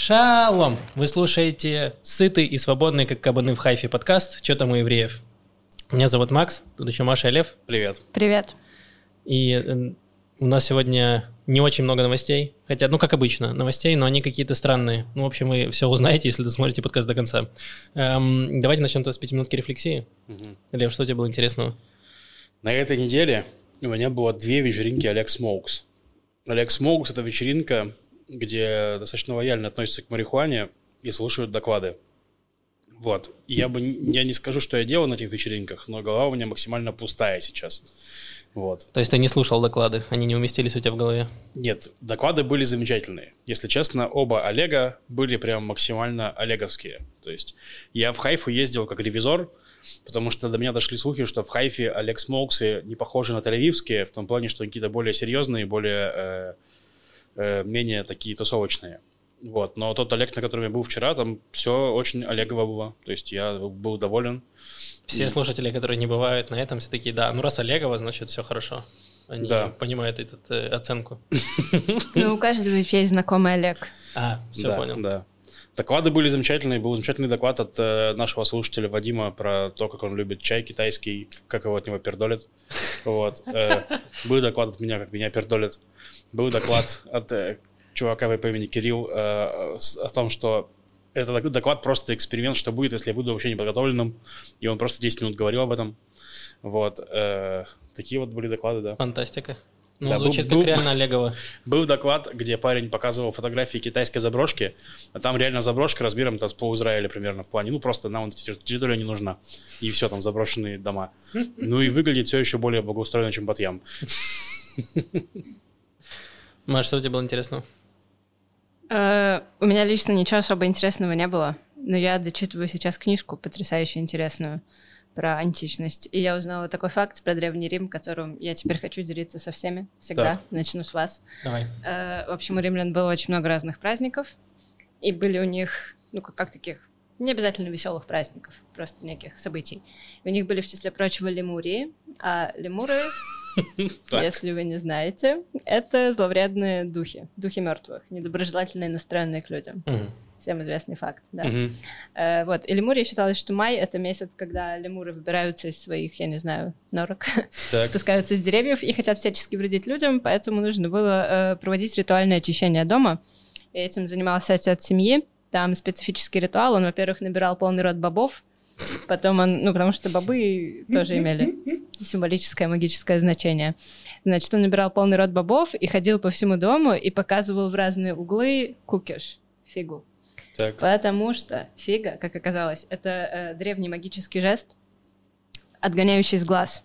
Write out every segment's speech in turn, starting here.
Шалом! Вы слушаете сытый и свободный, как кабаны в Хайфе подкаст «Чё там у евреев?». Меня зовут Макс, тут еще Маша и Лев. Привет. Привет. И у нас сегодня не очень много новостей, хотя, ну, как обычно, новостей, но они какие-то странные. Ну, в общем, вы все узнаете, если досмотрите подкаст до конца. Эм, давайте начнем с пяти минутки рефлексии. Мгм. Лев, что у тебя было интересного? На этой неделе у меня было две вечеринки Олег Smokes. Олег Смоукс – это вечеринка, где достаточно лояльно относятся к марихуане и слушают доклады. Вот. И я бы я не скажу, что я делал на этих вечеринках, но голова у меня максимально пустая сейчас. Вот. То есть ты не слушал доклады, они не уместились у тебя в голове? Нет, доклады были замечательные. Если честно, оба Олега были прям максимально олеговские. То есть я в Хайфу ездил как ревизор, потому что до меня дошли слухи, что в Хайфе Олег Smokes ы не похожи на тель в том плане, что они какие-то более серьезные, более э, э, менее такие тусовочные. Вот. Но тот Олег, на котором я был вчера, там все очень Олегово было. То есть я был доволен. Все И- слушатели, которые не бывают на этом, все такие, да, ну раз Олегова, значит все хорошо. Они Да. понимают эту э, оценку. Ну, у каждого есть знакомый Олег. А, все да, понял. Да. Доклады были замечательные. Был замечательный доклад от э, нашего слушателя Вадима про то, как он любит чай китайский, как его от него пердолит. Вот. Э, был доклад от меня, как меня пердолит. Был доклад от э, чувака по имени Кирилл э, о том, что это док- доклад просто эксперимент, что будет, если я буду вообще неподготовленным. И он просто 10 минут говорил об этом. Вот. э, такие вот были доклады, да. Фантастика. Ну, Да, был- звучит был- как реально Олегова. Был доклад, где парень показывал фотографии китайской заброшки, а там реально заброшка размером там, с пол Израиля примерно в плане. Ну, просто нам эта терри- территория не нужна. И все, там заброшенные дома. Ну и выглядит все еще более благоустроено, чем Батьям. Маш, что у тебя было интересного? Э, У меня лично ничего особо интересного не было, но я дочитываю сейчас книжку потрясающе интересную про античность. И я узнала такой факт про Древний Рим, которым я теперь хочу делиться со всеми. Всегда. Так. Начну с вас. Давай. Э, В общем, у римлян было очень много разных праздников, и были у них, ну, как, как таких, не обязательно веселых праздников, просто неких событий. И у них были, в числе прочего, лемурии, а лемуры, если вы не знаете, это зловредные духи, духи мертвых, недоброжелательные, настроенные к людям. Мгм. Всем известный факт, да. Мгм. Э, вот, и лемурия считалось, что май — это месяц, когда лемуры выбираются из своих, я не знаю, норок, спускаются с деревьев и хотят всячески вредить людям, поэтому нужно было э, проводить ритуальное очищение дома. И этим занимался отец семьи. Там специфический ритуал. Он, во-первых, набирал полный рот бобов, потом он, ну, потому что бобы тоже имели символическое магическое значение. Значит, он набирал полный рот бобов и ходил по всему дому и показывал в разные углы кукиш, фигу. Так. Потому что фига, как оказалось, это э, древний магический жест, отгоняющий с глаз.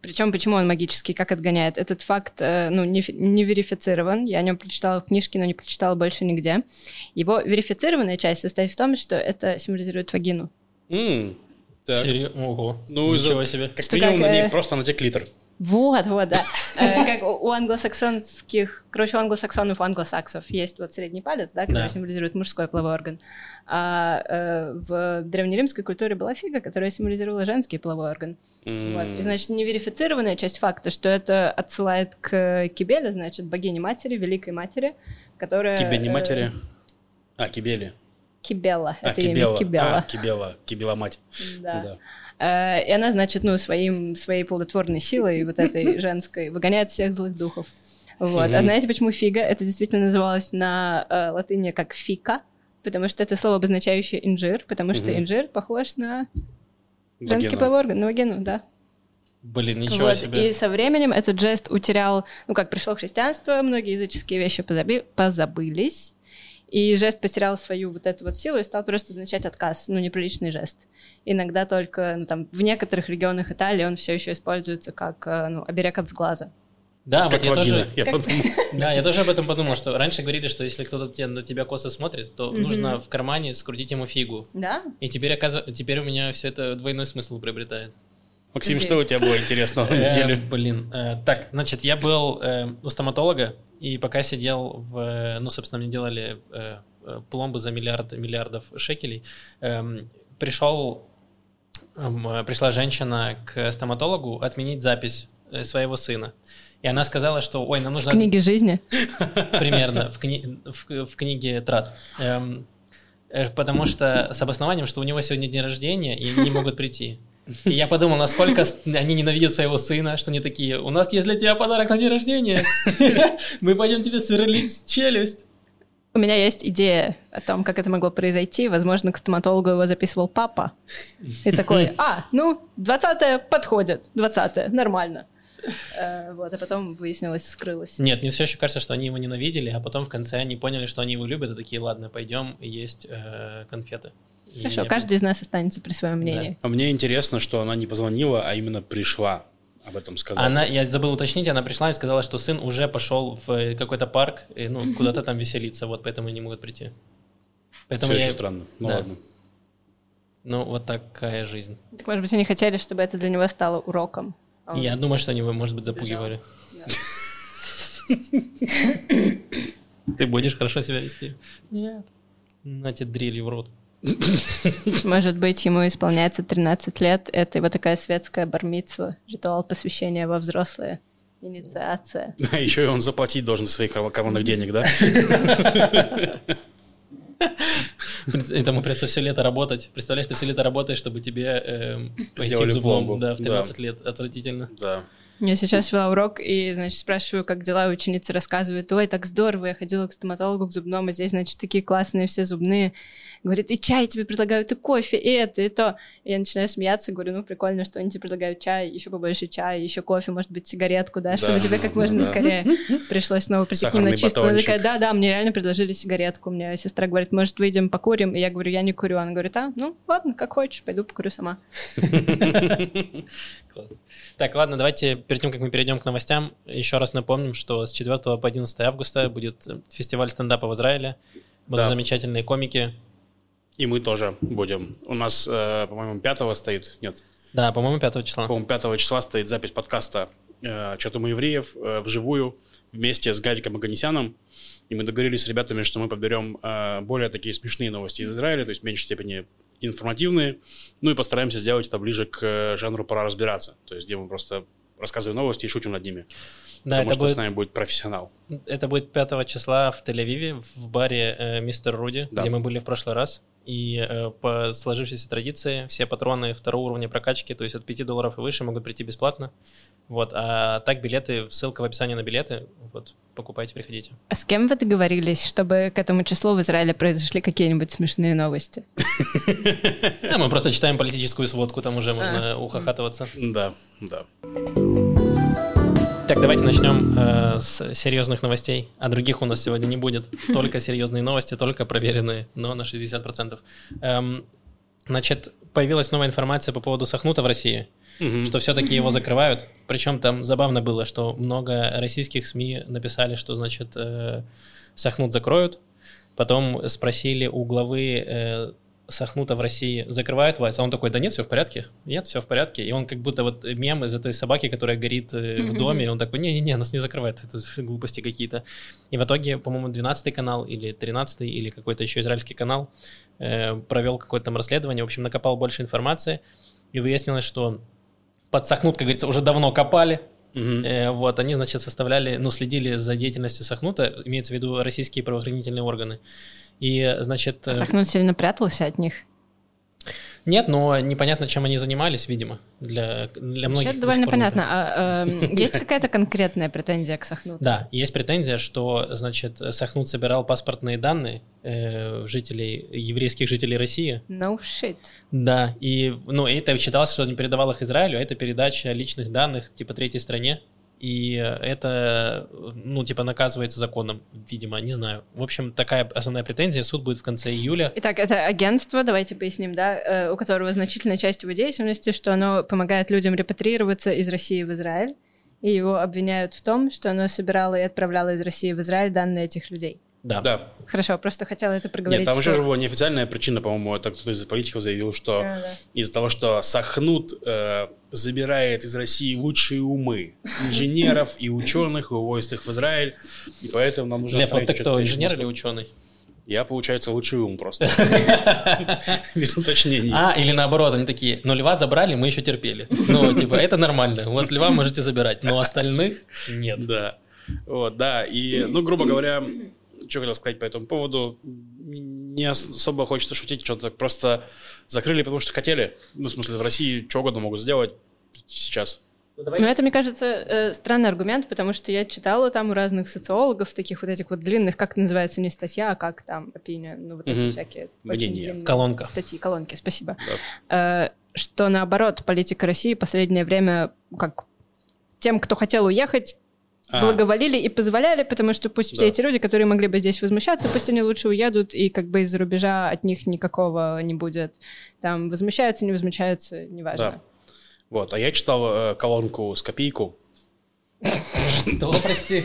Причем, почему он магический, как отгоняет? Этот факт э, ну, не, не верифицирован. Я о нем прочитала в книжке, но не прочитала больше нигде. Его верифицированная часть состоит в том, что это символизирует вагину. М, так. Серьё- Ого. Ну, Ничего из-за- себе. Как Что минимум как, на ней э, просто натек литр. Вот, вот, да. Э, Как у англосаксонских, короче, у англосаксонов, у англосаксов есть вот средний палец, да, который символизирует мужской половой орган. А э, в древнеримской культуре была фига, которая символизировала женский половой орган. Вот. И, значит, неверифицированная часть факта, что это отсылает к Кибеле, значит, богине матери, великой матери, которая... Тебе не э, матери? А, Кибели. Кибела. А, это Кибела. имя Кибела. А, Кибела. Кибела мать. Да. Да. Э, И она, значит, ну, своим, своей плодотворной силой, вот этой женской, выгоняет всех злых духов. Вот. А Мгм. знаете, почему фига? Это действительно называлось на э, латыни как fica, потому что это слово, обозначающее инжир, потому что Мгм. инжир похож на женский половой орган, на вагину, да. Блин, ничего Вот, себе. И со временем этот жест утерял, ну, как пришло христианство, многие языческие вещи позаби- позабылись, и жест потерял свою вот эту вот силу и стал просто означать отказ, ну, неприличный жест. Иногда только, ну, там, в некоторых регионах Италии он все еще используется как, э, ну, оберег от сглаза. Да, Как вот я вагина, тоже... я подумал. Да, я тоже об этом подумал, что раньше говорили, что если кто-то на тебя косо смотрит, то Мгм. нужно в кармане скрутить ему фигу. Да? И теперь, оказыв- теперь у меня все это двойной смысл приобретает. Максим, Где? что у тебя было интересного на Э, неделе? Блин, э, так, значит, я был у стоматолога, и пока сидел в... э, Ну, собственно, мне делали э, э, пломбы за миллиард миллиардов шекелей. эм, Пришел... эм, Пришла женщина к стоматологу отменить запись э, своего сына. И она сказала, что, ой, нам В нужно... книге жизни. Примерно, в, кни- в- в книге Трат. Эм, потому что с обоснованием, что у него сегодня день рождения, и не могут прийти. И я подумал, насколько они ненавидят своего сына, что они такие, у нас есть для тебя подарок на день рождения, мы пойдем тебе сверлить челюсть. У меня есть идея о том, как это могло произойти. Возможно, к стоматологу его записывал папа. И такой, а, ну, 20-е подходит, 20-е, нормально. Э, Вот, а потом выяснилось, вскрылось. Нет, мне все еще кажется, что они его ненавидели, а потом в конце они поняли, что они его любят, и такие, ладно, пойдем есть э, конфеты. Хорошо, каждый из нас останется при своем мнении. А мне интересно, что она не позвонила, а именно пришла об этом сказать. Она, я забыл уточнить, она пришла и сказала, что сын уже пошел в какой-то парк, и, ну, куда-то там веселиться, вот, поэтому они не могут прийти. Поэтому Все я... очень странно. Ну Да. ладно. Ну, вот такая жизнь. Так, может быть, они хотели, чтобы это для него стало уроком. А он- Я думаю, что они его, может быть, запугивали. Ты будешь хорошо себя вести? Нет. На тебе дрелью в рот. Может быть, ему исполняется 13 лет. Это его такая светская бармитсва, ритуал посвящения во взрослые. Инициация. А еще и он заплатить должен своих карманных денег, да? Этому придется все лето работать. Представляешь, ты все лето работаешь, чтобы тебе эм, пойти к зубам. пломбу. Да, в Да. 13 лет. Отвратительно. Да. Я сейчас вела урок и, значит, спрашиваю, как дела, и ученица рассказывает, ой, так здорово, я ходила к стоматологу, к зубному, здесь, значит, такие классные все зубные. Говорит, и чай тебе предлагают, и кофе, и это, и то. И я начинаю смеяться, говорю, ну, прикольно, что они тебе предлагают чай, еще побольше чая, еще кофе, может быть, сигаретку, да, чтобы Да, тебе как можно да. скорее пришлось снова прийти к ним на Сахарный чистку. Она такая, да, да, мне реально предложили сигаретку. У меня сестра говорит, может, выйдем покурим? И я говорю, я не курю. Она говорит, а, ну, ладно, как хочешь, пойду покурю сама. Класс. Так, ладно, давайте перед тем, как мы перейдем к новостям, еще раз напомним, что с 4 по 11 августа будет э, фестиваль стендапа в Израиле. Будут Да. замечательные комики. И мы тоже будем. У нас, э, по-моему, 5 стоит, нет, Да, по-моему, 5 числа. по-моему, 5 числа стоит запись подкаста э, «Что-то мы евреев» э, вживую вместе с Гариком Аганесяном. И мы договорились с ребятами, что мы подберем э, более такие смешные новости из Израиля, то есть в меньшей степени информативные. Ну и постараемся сделать это ближе к э, жанру «Пора разбираться». То есть где мы просто рассказываем новости и шутим над ними. Да, потому это что будет, с нами будет профессионал. это будет 5 числа в Тель-Авиве, в баре э, Мистер Руди, Да. где мы были в прошлый раз. И э, по сложившейся традиции все патроны второго уровня прокачки, то есть от 5 долларов и выше, могут прийти бесплатно. Вот, а так билеты, ссылка в описании на билеты, вот, покупайте, приходите. А с кем вы договорились, чтобы к этому числу в Израиле произошли какие-нибудь смешные новости? Мы просто читаем политическую сводку, там уже можно ухахатываться. Да, да. Так, давайте начнем э, с серьезных новостей. А других у нас сегодня не будет. Только серьезные новости, только проверенные, но на 60%. Эм, значит, появилась новая информация по поводу Сахнута в России, Мгм. что все-таки его закрывают. Причем там забавно было, что много российских СМИ написали, что, значит, э, Сахнут закроют. Потом спросили у главы э, Сахнута в России, закрывают вас? А он такой, да нет, все в порядке. Нет, все в порядке. И он как будто вот мем из этой собаки, которая горит э, в доме, он такой, не-не-не, нас не закрывают, это глупости какие-то. И в итоге, по-моему, 12 канал или 13 или какой-то еще израильский канал э, провел какое-то там расследование, в общем, накопал больше информации, и выяснилось, что под Сахнут, как говорится, уже давно копали. Э, вот, они, значит, составляли, ну, следили за деятельностью Сахнута, имеется в виду российские правоохранительные органы. И, значит... э, Сахнут сильно прятался от них. Нет, но непонятно, чем они занимались, видимо, для, для многих. До довольно понятно. А, эм, есть какая-то конкретная претензия к Сахнуту? Да, есть претензия, что, значит, Сахнут собирал паспортные данные э, жителей, еврейских жителей России. No shit. Да, и, ну, это считалось, что он передавал их Израилю, а это передача личных данных, типа, третьей стране. И это, ну, типа, наказывается законом, видимо, не знаю. В общем, такая основная претензия. Суд будет в конце июля. Итак, это агентство, давайте поясним, да, э, у которого значительная часть его деятельности, что оно помогает людям репатриироваться из России в Израиль, и его обвиняют в том, что оно собирало и отправляло из России в Израиль данные этих людей. Да. Да. Хорошо, просто хотела это проговорить. Нет, там что- еще же была неофициальная причина, по-моему, это кто-то из политиков заявил, что Да, да. из-за того, что Сахнут э, забирает из России лучшие умы инженеров и ученых и увозит их в Израиль, и поэтому нам нужно Лев, вот оставить ты кто, инженер или ученый? Я, получается, лучший ум просто. Без уточнений. А, или наоборот, они такие, ну льва забрали, мы еще терпели. Ну, типа, это нормально. Вот льва можете забирать, но остальных нет. Да. Вот, да. И, ну, грубо говоря, что хотел сказать по этому поводу, не особо хочется шутить, что-то просто закрыли, потому что хотели. Ну, в смысле, в России что угодно могут сделать сейчас. Ну, ну, это, мне кажется, э, странный аргумент, потому что я читала там у разных социологов, таких вот этих вот длинных, как называется, не статья, а как там opinion, ну вот эти всякие очень Колонка. статьи, колонки, спасибо. Да. Э, что наоборот, политика России последнее время как тем, кто хотел уехать. Благоволили и позволяли, потому что пусть да. все эти люди, которые могли бы здесь возмущаться, пусть они лучше уедут, и как бы из-за рубежа от них никакого не будет. Там возмущаются, не возмущаются, неважно. Да. Вот, а я читал э, колонку с копейку. Что, прости?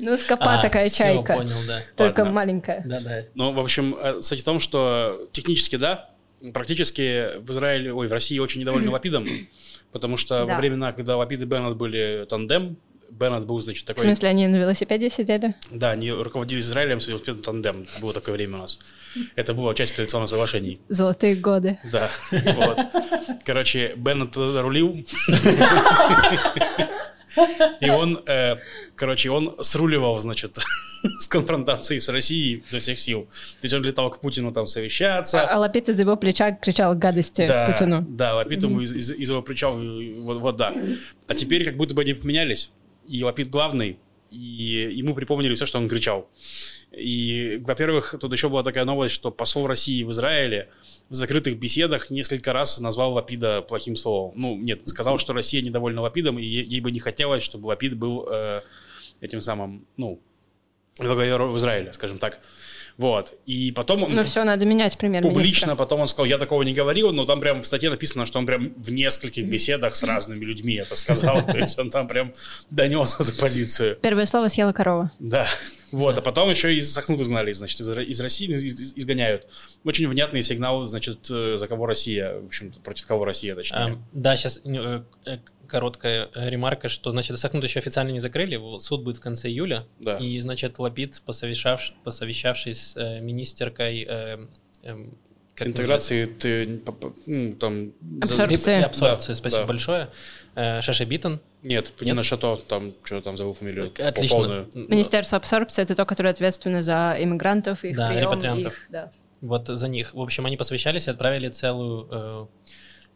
Ну, скопа а, такая чайка. понял, да. Только маленькая. Да, да. Ну, в общем, э, суть в том, что технически, да, практически в Израиле, ой, в России очень недовольны Лапидом, потому что во времена, когда Лапид и Беннет были тандем, Беннет был, значит, такой... В смысле, они на велосипеде сидели? Да, они руководили Израилем с велосипедом тандем. Было такое время у нас. Это была часть коалиционных соглашений. Золотые годы. Да, вот. Короче, Беннет рулил. И он, э, короче, он сруливал, значит, с конфронтацией с Россией за всех сил. То есть он летал к Путину там совещаться. А, а Лапид из его плеча кричал гадости да, Путину. Да, Лапид ему из, из, из его плеча, вот, вот да. А теперь как будто бы они поменялись и Лапид главный, и ему припомнили все, что он кричал. И, во-первых, тут еще была такая новость, что посол России в Израиле в закрытых беседах несколько раз назвал Лапида плохим словом. Ну, нет, сказал, что Россия недовольна Лапидом, и ей бы не хотелось, чтобы Лапид был э, этим самым, ну, во в Израиле, скажем так. Вот. И потом он... Ну все, надо менять премьер-министра. Публично потом он сказал, я такого не говорил, но там прям в статье написано, что он прям в нескольких беседах с разными людьми это сказал. То есть он там прям донес эту позицию. Первое слово съела корова. Да. Вот, а потом еще из Сахнут изгнали, значит, из, из России изгоняют. Очень внятный сигнал, значит, э, за кого Россия, в общем против кого Россия, точнее. А, да, сейчас короткая ремарка, что, значит, Сахнут еще официально не закрыли, суд будет в конце июля, да. и, значит, Лапид, посовещавшись, посовещавшись с министеркой э, э, как интеграции ты, ну, там абсорбции, абсорбции да, спасибо да. большое Шаша Биттон нет, не на Шато, там, что там забыл фамилию. Отлично. Полную. Министерство абсорбции — это то, которое ответственно за иммигрантов, их да, прием, репатриантов. Их, да. Вот за них. В общем, они посвящались и отправили целую э,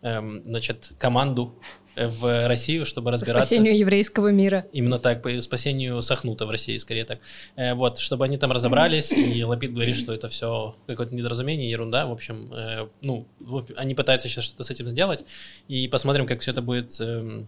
э, значит, команду в Россию, чтобы разбираться... Спасению еврейского мира. Именно так, по спасению Сахнута в России, скорее так. Э, вот, чтобы они там разобрались, и Лапид говорит, что это все какое-то недоразумение, ерунда. В общем, э, ну, они пытаются сейчас что-то с этим сделать, и посмотрим, как все это будет... Э,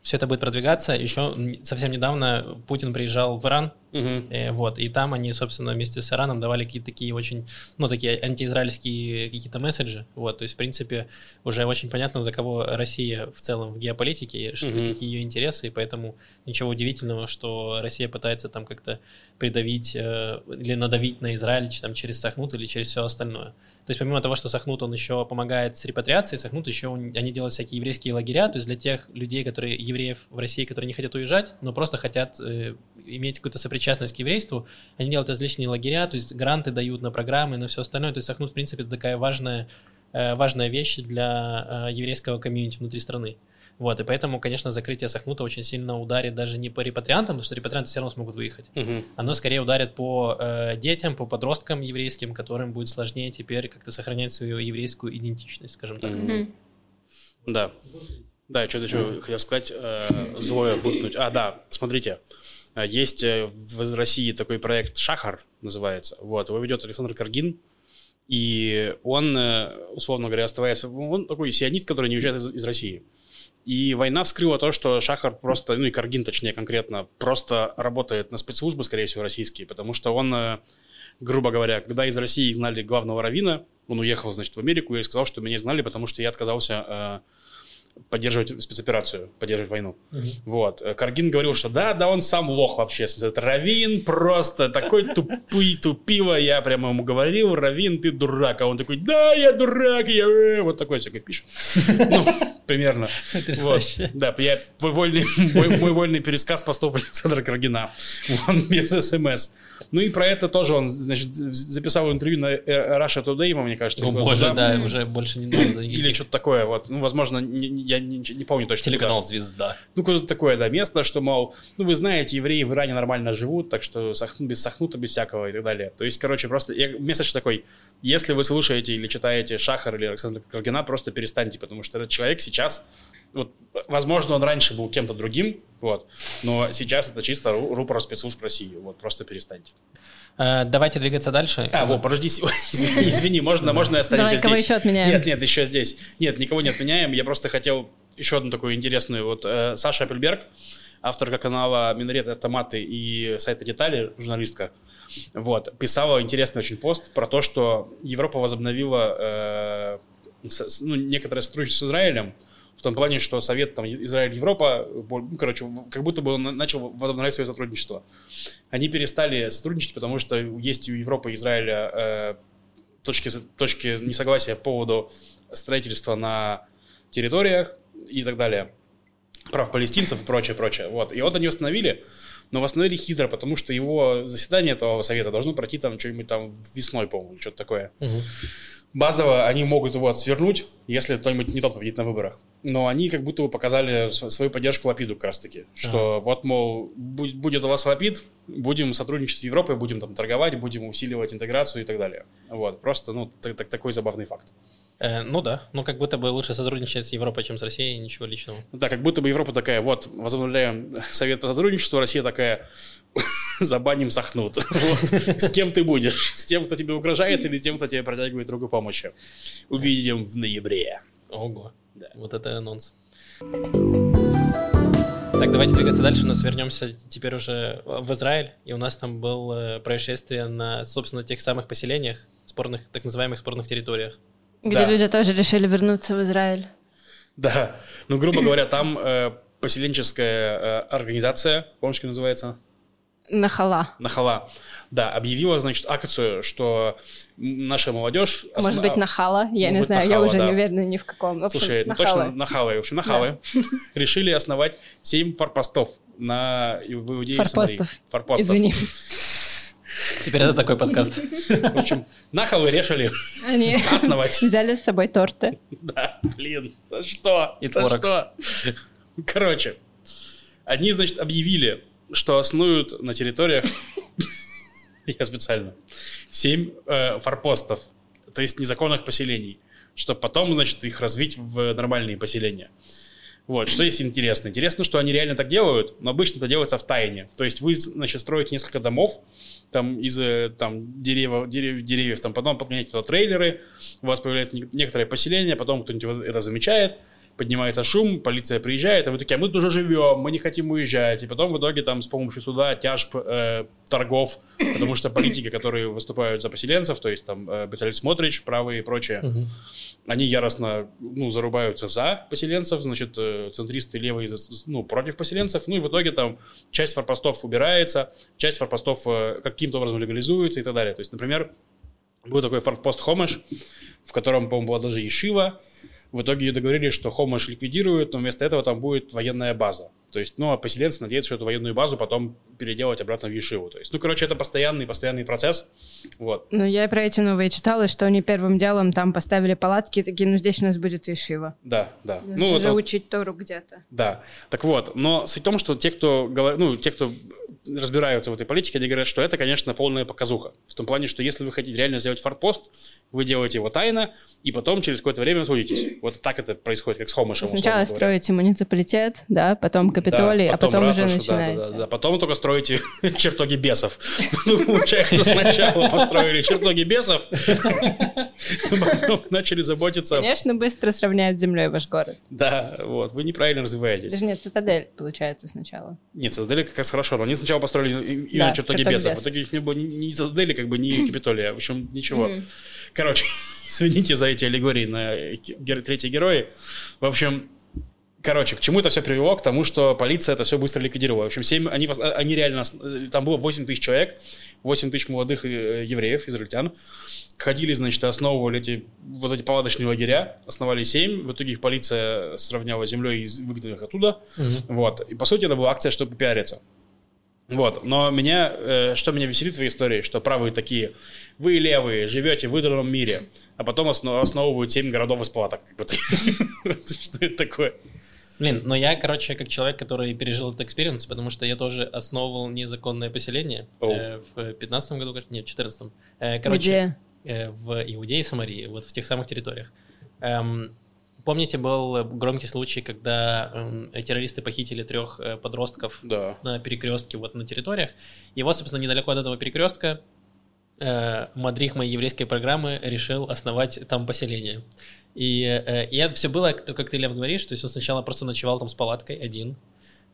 все это будет продвигаться. Еще совсем недавно Путин приезжал в Иран, э, вот, и там они, собственно, вместе с Ираном давали какие-то такие очень, ну, такие антиизраильские какие-то месседжи, вот, то есть, в принципе, уже очень понятно, за кого Россия в целом в геополитике, что, угу. какие ее интересы, и поэтому ничего удивительного, что Россия пытается там как-то придавить э, или надавить на Израиль там, через Сахнут или через все остальное. То есть помимо того, что Сахнут, он еще помогает с репатриацией, Сахнут еще, они делают всякие еврейские лагеря, то есть для тех людей, которые, евреев в России, которые не хотят уезжать, но просто хотят э, иметь какую-то сопричастность к еврейству, они делают различные лагеря, то есть гранты дают на программы, на все остальное, то есть Сахнут, в принципе, это такая важная, э, важная вещь для э, еврейского комьюнити внутри страны. Вот, и поэтому, конечно, закрытие Сахнута очень сильно ударит даже не по репатриантам, потому что репатрианты все равно смогут выехать. Угу. Оно скорее ударит по э, детям, по подросткам еврейским, которым будет сложнее теперь как-то сохранять свою еврейскую идентичность, скажем так. Угу. Да. Да, я что-то еще хотел сказать, э, злое бутнуть. А, да, смотрите, э, есть э, в России такой проект «Шахар» называется. Вот, его ведет Александр Каргин, и он, э, условно говоря, оставается... Он такой сионист, который не уезжает из, из России. И война вскрыла то, что Шахар просто, ну и Каргин точнее конкретно, просто работает на спецслужбы, скорее всего, российские, потому что он, э, грубо говоря, когда из России изгнали главного равина, он уехал, значит, в Америку и сказал, что меня изгнали, потому что я отказался поддерживать спецоперацию, поддерживать войну. Вот. Э, Каргин говорил, что да, да, он сам лох вообще. Это Равин просто такой тупый, тупиво. Я прямо ему говорил, Равин, ты дурак. А он такой, да, я дурак, я... э». Вот такой всякое пишет. Ну, примерно. Вот. Да, я мой вольный, мой, мой вольный пересказ постов Александра Каргина. Он без смс. Ну и про это тоже он, значит, записал интервью на э, Russia Today, мне кажется. О боже, да. уже больше не надо. Или что-то такое, вот. Ну, возможно, не- я не, не помню точно. Телеканал куда. «Звезда». Ну, какое-то такое, да, место, что, мол, ну, вы знаете, евреи в Иране нормально живут, так что сахну, без сахнута, без всякого и так далее. То есть, короче, просто я, месседж такой, если вы слушаете или читаете Шахар или Александра Каргина, просто перестаньте, потому что этот человек сейчас, вот, возможно, он раньше был кем-то другим, вот, но сейчас это чисто ру- рупор спецслужб России, вот, просто перестаньте. Э, Давайте двигаться дальше. А, вот, подожди, извини, извини, можно, можно я останемся Давай, кого здесь? еще отменяем? Нет, нет, еще здесь. Нет, никого не отменяем. Я просто хотел еще одну такую интересную. Вот э, Саша Апельберг, авторка канала Минарет Автоматы и сайта Детали, журналистка, вот, писала интересный очень пост про то, что Европа возобновила э, с- с- ну, некоторое сотрудничество с Израилем, в том плане, что Совет там, Израиль-Европа, ну, короче, как будто бы он начал возобновлять свое сотрудничество. Они перестали сотрудничать, потому что есть у Европы и Израиля э, точки, точки несогласия по поводу строительства на территориях и так далее, прав палестинцев и прочее, прочее. Вот. И вот они восстановили, но восстановили хитро, потому что его заседание этого совета должно пройти там что-нибудь там весной, по-моему, что-то такое. Мгм. Базово они могут его свернуть, если кто-нибудь не тот победит на выборах. Но они как будто бы показали св- свою поддержку Лапиду как раз таки. Что вот, мол, будет у вас Лапид, будем сотрудничать с Европой, будем там торговать, будем усиливать интеграцию и так далее. Вот, просто, ну, так- так- такой забавный факт. Э, Ну да, ну как будто бы лучше сотрудничать с Европой, чем с Россией, ничего личного. Да, как будто бы Европа такая, вот, возобновляем совет по сотрудничеству, Россия такая, забаним Сахнут. Вот. С кем ты будешь? С тем, кто тебе угрожает, или с тем, кто тебе протягивает руку помощи? Увидим в ноябре. Ого, Да. вот это анонс. Так, давайте двигаться дальше. У нас вернемся теперь уже в Израиль. И у нас там было происшествие на, собственно, тех самых поселениях, спорных, так называемых спорных территориях. Где Да. люди тоже решили вернуться в Израиль. Да, ну, грубо говоря, там э, поселенческая э, организация, помнишь, как называется? Нахала. Нахала. Да, объявила, значит, акцию, что наша молодежь... Может осна- быть, Нахала? Я Может не знаю, я Нахала, уже да. не уверена ни в каком. В общем, Слушай, ну точно нахавы. В общем, нахавы решили основать 7 форпостов на в Иудее. Форпостов. Форпостов. Извини. Теперь это такой подкаст. В общем, нахавы решили Они основать. взяли с собой торты. Да, блин, за что? И за творог. что? Короче, они, значит, объявили, что основают на территориях, я специально, семь э, форпостов, то есть незаконных поселений, чтобы потом, значит, их развить в нормальные поселения. Вот, что есть интересно? Интересно, что они реально так делают, но обычно это делается в тайне. То есть вы, значит, строите несколько домов, там из э, там, деревьев, деревьев, деревьев, там потом подгоняете туда трейлеры, у вас появляется не- некоторое поселение, потом кто-нибудь это замечает, поднимается шум, полиция приезжает, а вы такие, а мы тут уже живем, мы не хотим уезжать. И потом в итоге там с помощью суда, тяжб, э, торгов, потому что политики, которые выступают за поселенцев, то есть там э, Беталь Смотрич, правые и прочее, они яростно ну, зарубаются за поселенцев, значит, э, центристы левые ну, против поселенцев, ну и в итоге там часть форпостов убирается, часть форпостов э, каким-то образом легализуется и так далее. То есть, например, был такой форпост Хомеш, в котором, по-моему, была даже Ешива. В итоге ее договорились, что Хомеш ликвидируют, но вместо этого там будет военная база. То есть, ну, а поселенцы надеются, что эту военную базу потом переделать обратно в Ешиву. То есть, ну, короче, это постоянный, постоянный процесс. Вот. Ну, я про эти новые читала, что они первым делом там поставили палатки, и такие, ну, здесь у нас будет Ишива. Да, да. Ну, Уже это- учить Тору где-то. Да. Так вот, но суть в том, что те, кто говор- ну, те, кто разбираются в этой политике, они говорят, что это, конечно, полная показуха. В том плане, что если вы хотите реально сделать форпост, вы делаете его тайно, и потом через какое-то время судитесь. Вот так это происходит, как с Хомышем. Сначала строите муниципалитет, да, потом Капитолий, Да, а потом уже ратушу, да, да, начинаете. да, да. Потом только строите чертоги бесов. Ну, получается, сначала построили чертоги бесов, потом начали заботиться. Конечно, быстро сравняют с землей ваш город. Да, вот, вы неправильно развиваетесь. Даже нет, цитадель, получается, сначала. Нет, цитадели как раз хорошо, но они сначала построили им- именно Да, чертоги чертоги бесов. В итоге их не было ни, ни цитадели, как бы, ни Капитолия. В общем, ничего. Короче, извините за эти аллегории на ге- третьи герои. В общем, короче, к чему это все привело? К тому, что полиция это все быстро ликвидировала. В общем, 7, они, они реально, э, там было 8 тысяч человек, 8 тысяч молодых э, евреев, израильтян, ходили, значит, основывали эти, вот эти палаточные лагеря, основали 7, в итоге их полиция сравняла с землей и выгнали их оттуда. Угу. Вот. И, по сути, это была акция, чтобы пиариться. Вот, но меня, э, что меня веселит в твоей истории, что правые такие, вы левые, живете в выдранном мире, а потом основ, основывают семь городов из палаток. Что это такое? Блин, но я, короче, как человек, который пережил этот experience, потому что я тоже основывал незаконное поселение oh. э, в 15 году, нет, в 14 э, Короче, э, в Иудее и Самарии, вот в тех самых территориях. Эм, Помните, был громкий случай, когда э, террористы похитили трех э, подростков да. на перекрестке вот на территориях. И вот, собственно, недалеко от этого перекрестка э, мадрих моей еврейской программы решил основать там поселение. И, э, и это все было, как ты, Лев, говоришь, то есть он сначала просто ночевал там с палаткой один,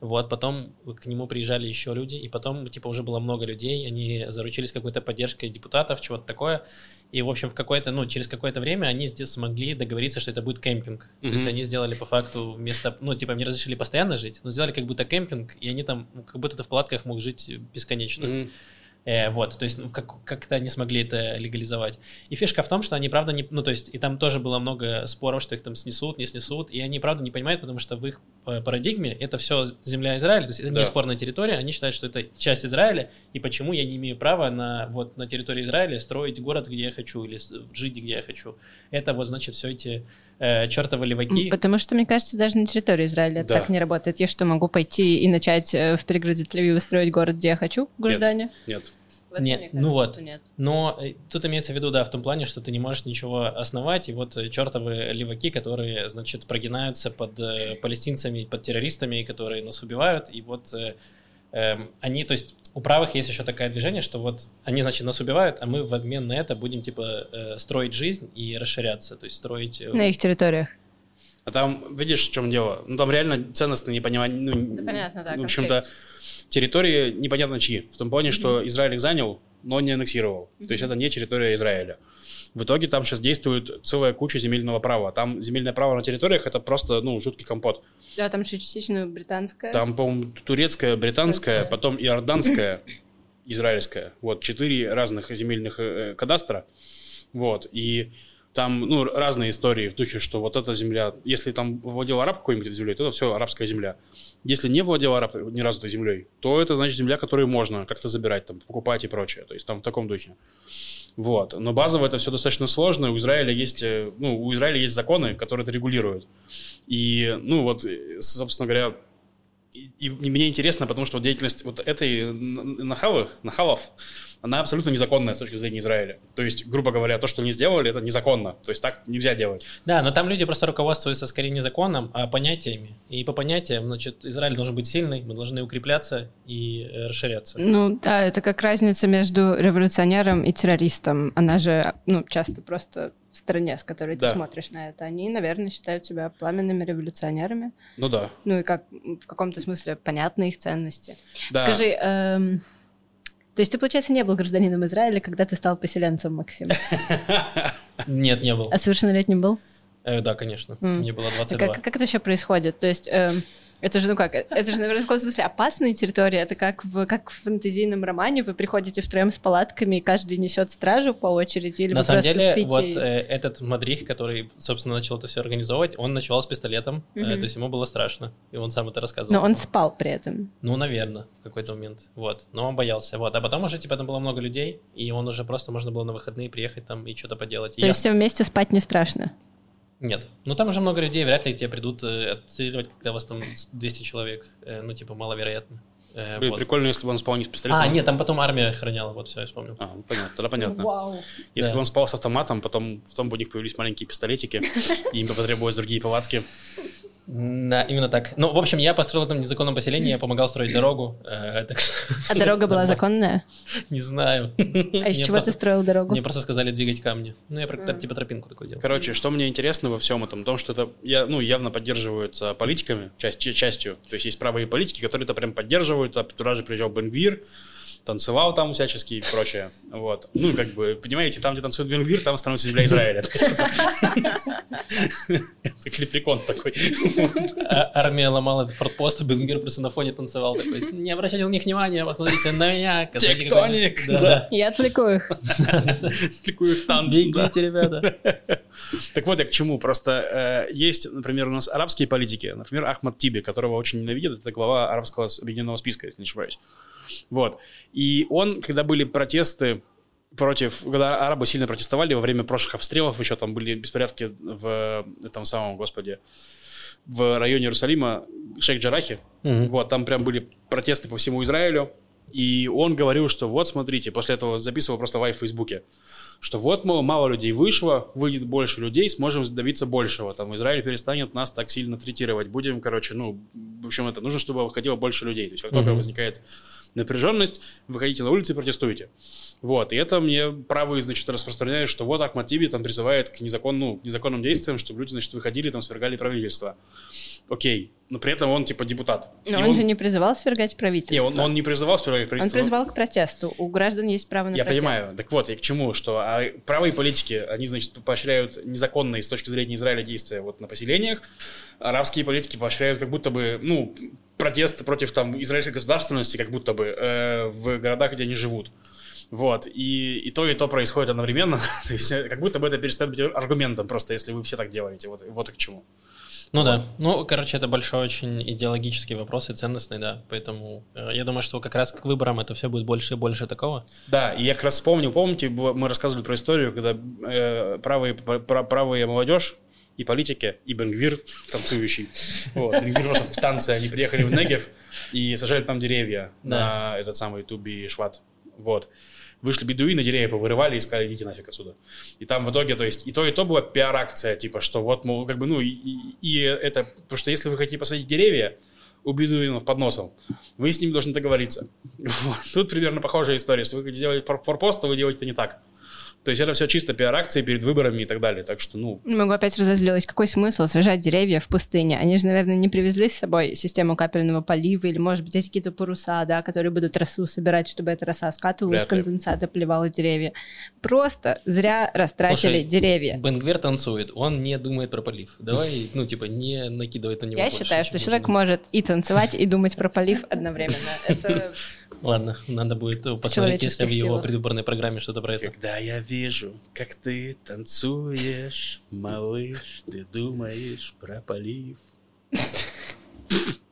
вот, потом к нему приезжали еще люди, и потом, типа, уже было много людей, они заручились какой-то поддержкой депутатов, чего-то такое. И, в общем, в какое-то, ну, через какое-то время они здесь смогли договориться, что это будет кемпинг. Mm-hmm. То есть они сделали по факту вместо, ну, типа, мне разрешили постоянно жить, но сделали как будто кемпинг, и они там, ну, как будто ты в палатках мог жить бесконечно. Mm-hmm. Э, вот, то есть ну, как, как-то они смогли это легализовать. И фишка в том, что они, правда, не, ну, то есть, и там тоже было много споров, что их там снесут, не снесут, и они, правда, не понимают, потому что в их э, парадигме это все земля Израиля, то есть это да. не спорная территория, они считают, что это часть Израиля, и почему я не имею права на, вот, на территории Израиля строить город, где я хочу, или жить, где я хочу. Это вот, значит, все эти э, чертовы леваки. Потому что, мне кажется, даже на территории Израиля да. так не работает. Я что, могу пойти и начать э, в пригороде Тель-Авива строить город, где я хочу, граждане? Нет, нет. Нет, кажется, ну вот. Нет. Но э, тут имеется в виду, да, в том плане, что ты не можешь ничего основать, и вот э, чертовы леваки, которые, значит, прогинаются под э, палестинцами, под террористами, которые нас убивают, и вот э, э, они, то есть у правых есть еще такое движение, что вот они, значит, нас убивают, а мы в обмен на это будем, типа, э, строить жизнь и расширяться, то есть строить... На их территориях. А там, видишь, в чем дело? Ну, там реально ценностное непонимание. Ну, да, понятно, да. В общем-то, территории непонятно чьи. В том плане, что Израиль их занял, но не аннексировал. То есть это не территория Израиля. В итоге там сейчас действует целая куча земельного права. Там земельное право на территориях это просто, ну, жуткий компот. Да, там еще частично британское. Там, по-моему, турецкое, британское, потом иорданское, израильское. Вот, четыре разных земельных э, кадастра. Вот, и там, ну, разные истории в духе, что вот эта земля, если там владел араб какой-нибудь землей, то это все арабская земля. Если не владел араб ни разу этой землей, то это значит земля, которую можно как-то забирать, там, покупать и прочее. То есть там в таком духе. Вот. Но базово это все достаточно сложно. У Израиля есть, э, ну, у Израиля есть законы, которые это регулируют. И, ну, вот, собственно говоря, и, и мне интересно, потому что деятельность вот этой нахавы, нахавов, она абсолютно незаконная с точки зрения Израиля. То есть, грубо говоря, то, что они сделали, это незаконно. То есть так нельзя делать. Да, но там люди просто руководствуются скорее не законом, а понятиями. И по понятиям, значит, Израиль должен быть сильный, мы должны укрепляться и э, расширяться. Ну да, это как разница между революционером и террористом. Она же, ну, часто просто в стране, с которой да. ты смотришь на это, они, наверное, считают себя пламенными революционерами. Ну да. Ну и как в каком-то смысле понятны их ценности. Да. Скажи, эм, то есть ты, получается, не был гражданином Израиля, когда ты стал поселенцем, Максим? Нет, не был. А совершеннолетним был? Э, да, конечно. Мне было 22. Как, как это вообще происходит? То есть... Это же, ну как, это же, наверное, в каком смысле опасная территория. Это как в, как в фэнтезийном романе. Вы приходите втроем с палатками, и каждый несет стражу по очереди, или На вы самом просто деле, спите? вот э, этот мадрих, который, собственно, начал это все организовывать, он ночевал с пистолетом, mm-hmm. э, то есть ему было страшно, и он сам это рассказывал. Но он спал при этом. Ну, наверное, в какой-то момент, вот. Но он боялся, вот. А потом уже, типа, там было много людей, и он уже просто можно было на выходные приехать там и что-то поделать. То и есть я... всем вместе спать не страшно? Нет. Ну там уже много людей, вряд ли к тебе придут э, отстреливать, когда у вас там 200 человек. Э, ну, типа, маловероятно. Э, Блин, вот. прикольно, если бы он спал не с пистолетом. А, нет, там потом армия охраняла, вот все, я вспомнил. А, ну, понятно, тогда понятно. Вау. Если да. бы он спал с автоматом, потом, потом бы у них появились маленькие пистолетики, и им бы потребовались другие палатки. Да, именно так. Ну, в общем, я построил там незаконном поселении, я помогал строить дорогу. Э, так что... А дорога была законная? Не знаю. А из чего ты строил дорогу? Мне просто сказали двигать камни. Ну, я типа тропинку такой делал. Короче, что мне интересно во всем этом, том, что это я, ну, явно поддерживаются политиками, часть, частью. То есть есть правые политики, которые это прям поддерживают. А туда же приезжал Бенгвир, танцевал там всячески и прочее. Вот. Ну, как бы, понимаете, там, где танцует Бенгвир, там становится земля Израиля. Это это клепрекон такой. А- Армия ломала этот фортпост, а Бенгвир просто на фоне танцевал. Такой, не обращайте на них внимания, посмотрите на меня. Тектоник, какой-то». да. Я отвлеку их. Кликую их танцем, да. Бегите, ребята. Так вот я к чему. Просто э, есть, например, у нас арабские политики. Например, Ахмад Тиби, которого очень ненавидят. Это глава арабского объединенного списка, если не ошибаюсь. Вот. И он, когда были протесты против, когда арабы сильно протестовали во время прошлых обстрелов, еще там были беспорядки в этом самом, господи, в районе Иерусалима, Шейх-Джарахе, Мгм. вот, там прям были протесты по всему Израилю, и он говорил, что вот, смотрите, после этого записывал просто live в Фейсбуке, что вот, мол, мало людей вышло, выйдет больше людей, сможем добиться большего. Там Израиль перестанет нас так сильно третировать. Будем, короче, ну, в общем, это нужно, чтобы выходило больше людей. То есть, как только Мгм. возникает напряженность, выходите на улицы и протестуйте. Вот, и это мне правые, значит, распространяют, что вот Ахмад Тиби там призывает к незакон, ну, незаконным действиям, чтобы люди, значит, выходили, там, свергали правительство. Окей, но при этом он, типа, депутат. Но И он, же не призывал свергать правительство. Не, он, он не призывал свергать Он правительство. призывал к протесту. У граждан есть право на Я протест. понимаю. Так вот, я к чему, что а, правые политики, они, значит, поощряют незаконные с точки зрения Израиля действия вот на поселениях, арабские политики поощряют как будто бы, ну, протесты против там израильской государственности, как будто бы э, в городах, где они живут. Вот, и, и то, и то происходит одновременно. то есть, э, как будто бы это перестает быть аргументом, просто если вы все так делаете. Вот, вот и к чему. Ну да. Ну, короче, это большой очень идеологический вопрос и ценностный, да. Поэтому э, я думаю, что как раз к выборам это все будет больше и больше такого. Да, и я как раз вспомнил, помните, мы рассказывали про историю, когда э, правые, пра- правые молодежь и политики, и Бенгвир танцующий. Вот, Бенгвир просто в танце, они приехали в Негев и сажали там деревья Да. на этот самый Туби Шват. Вот. Вышли бедуины, деревья повырывали и сказали, идите нафиг отсюда. И там в итоге, то есть, и то, и то была пиар-акция, типа, что вот, мол, как бы, ну, и, и- это, потому что если вы хотите посадить деревья, у бедуинов под носом, вы с ними должны договориться. Вот. Тут примерно похожая история. Если вы хотите сделать фор- форпост, то вы делаете это не так. То есть это все чисто пиар-акции перед выборами и так далее. Так что, ну, Не могу опять разозлилась. Какой смысл сажать деревья в пустыне? Они же, наверное, не привезли с собой систему капельного полива или, может быть, эти какие-то паруса, да, которые будут росу собирать, чтобы эта роса скатывалась Вряд конденсата, поливала деревья. Просто зря растратили Слушай, деревья. Бенгвер танцует, он не думает про полив. Давай, ну, типа, не накидывать на него Я больше, считаю, что человек нужно. может и танцевать, и думать про полив одновременно. Это Ладно, надо будет посмотреть, если в его предвыборной программе что-то про это. когда я вижу, как ты танцуешь, малыш, ты думаешь про полив.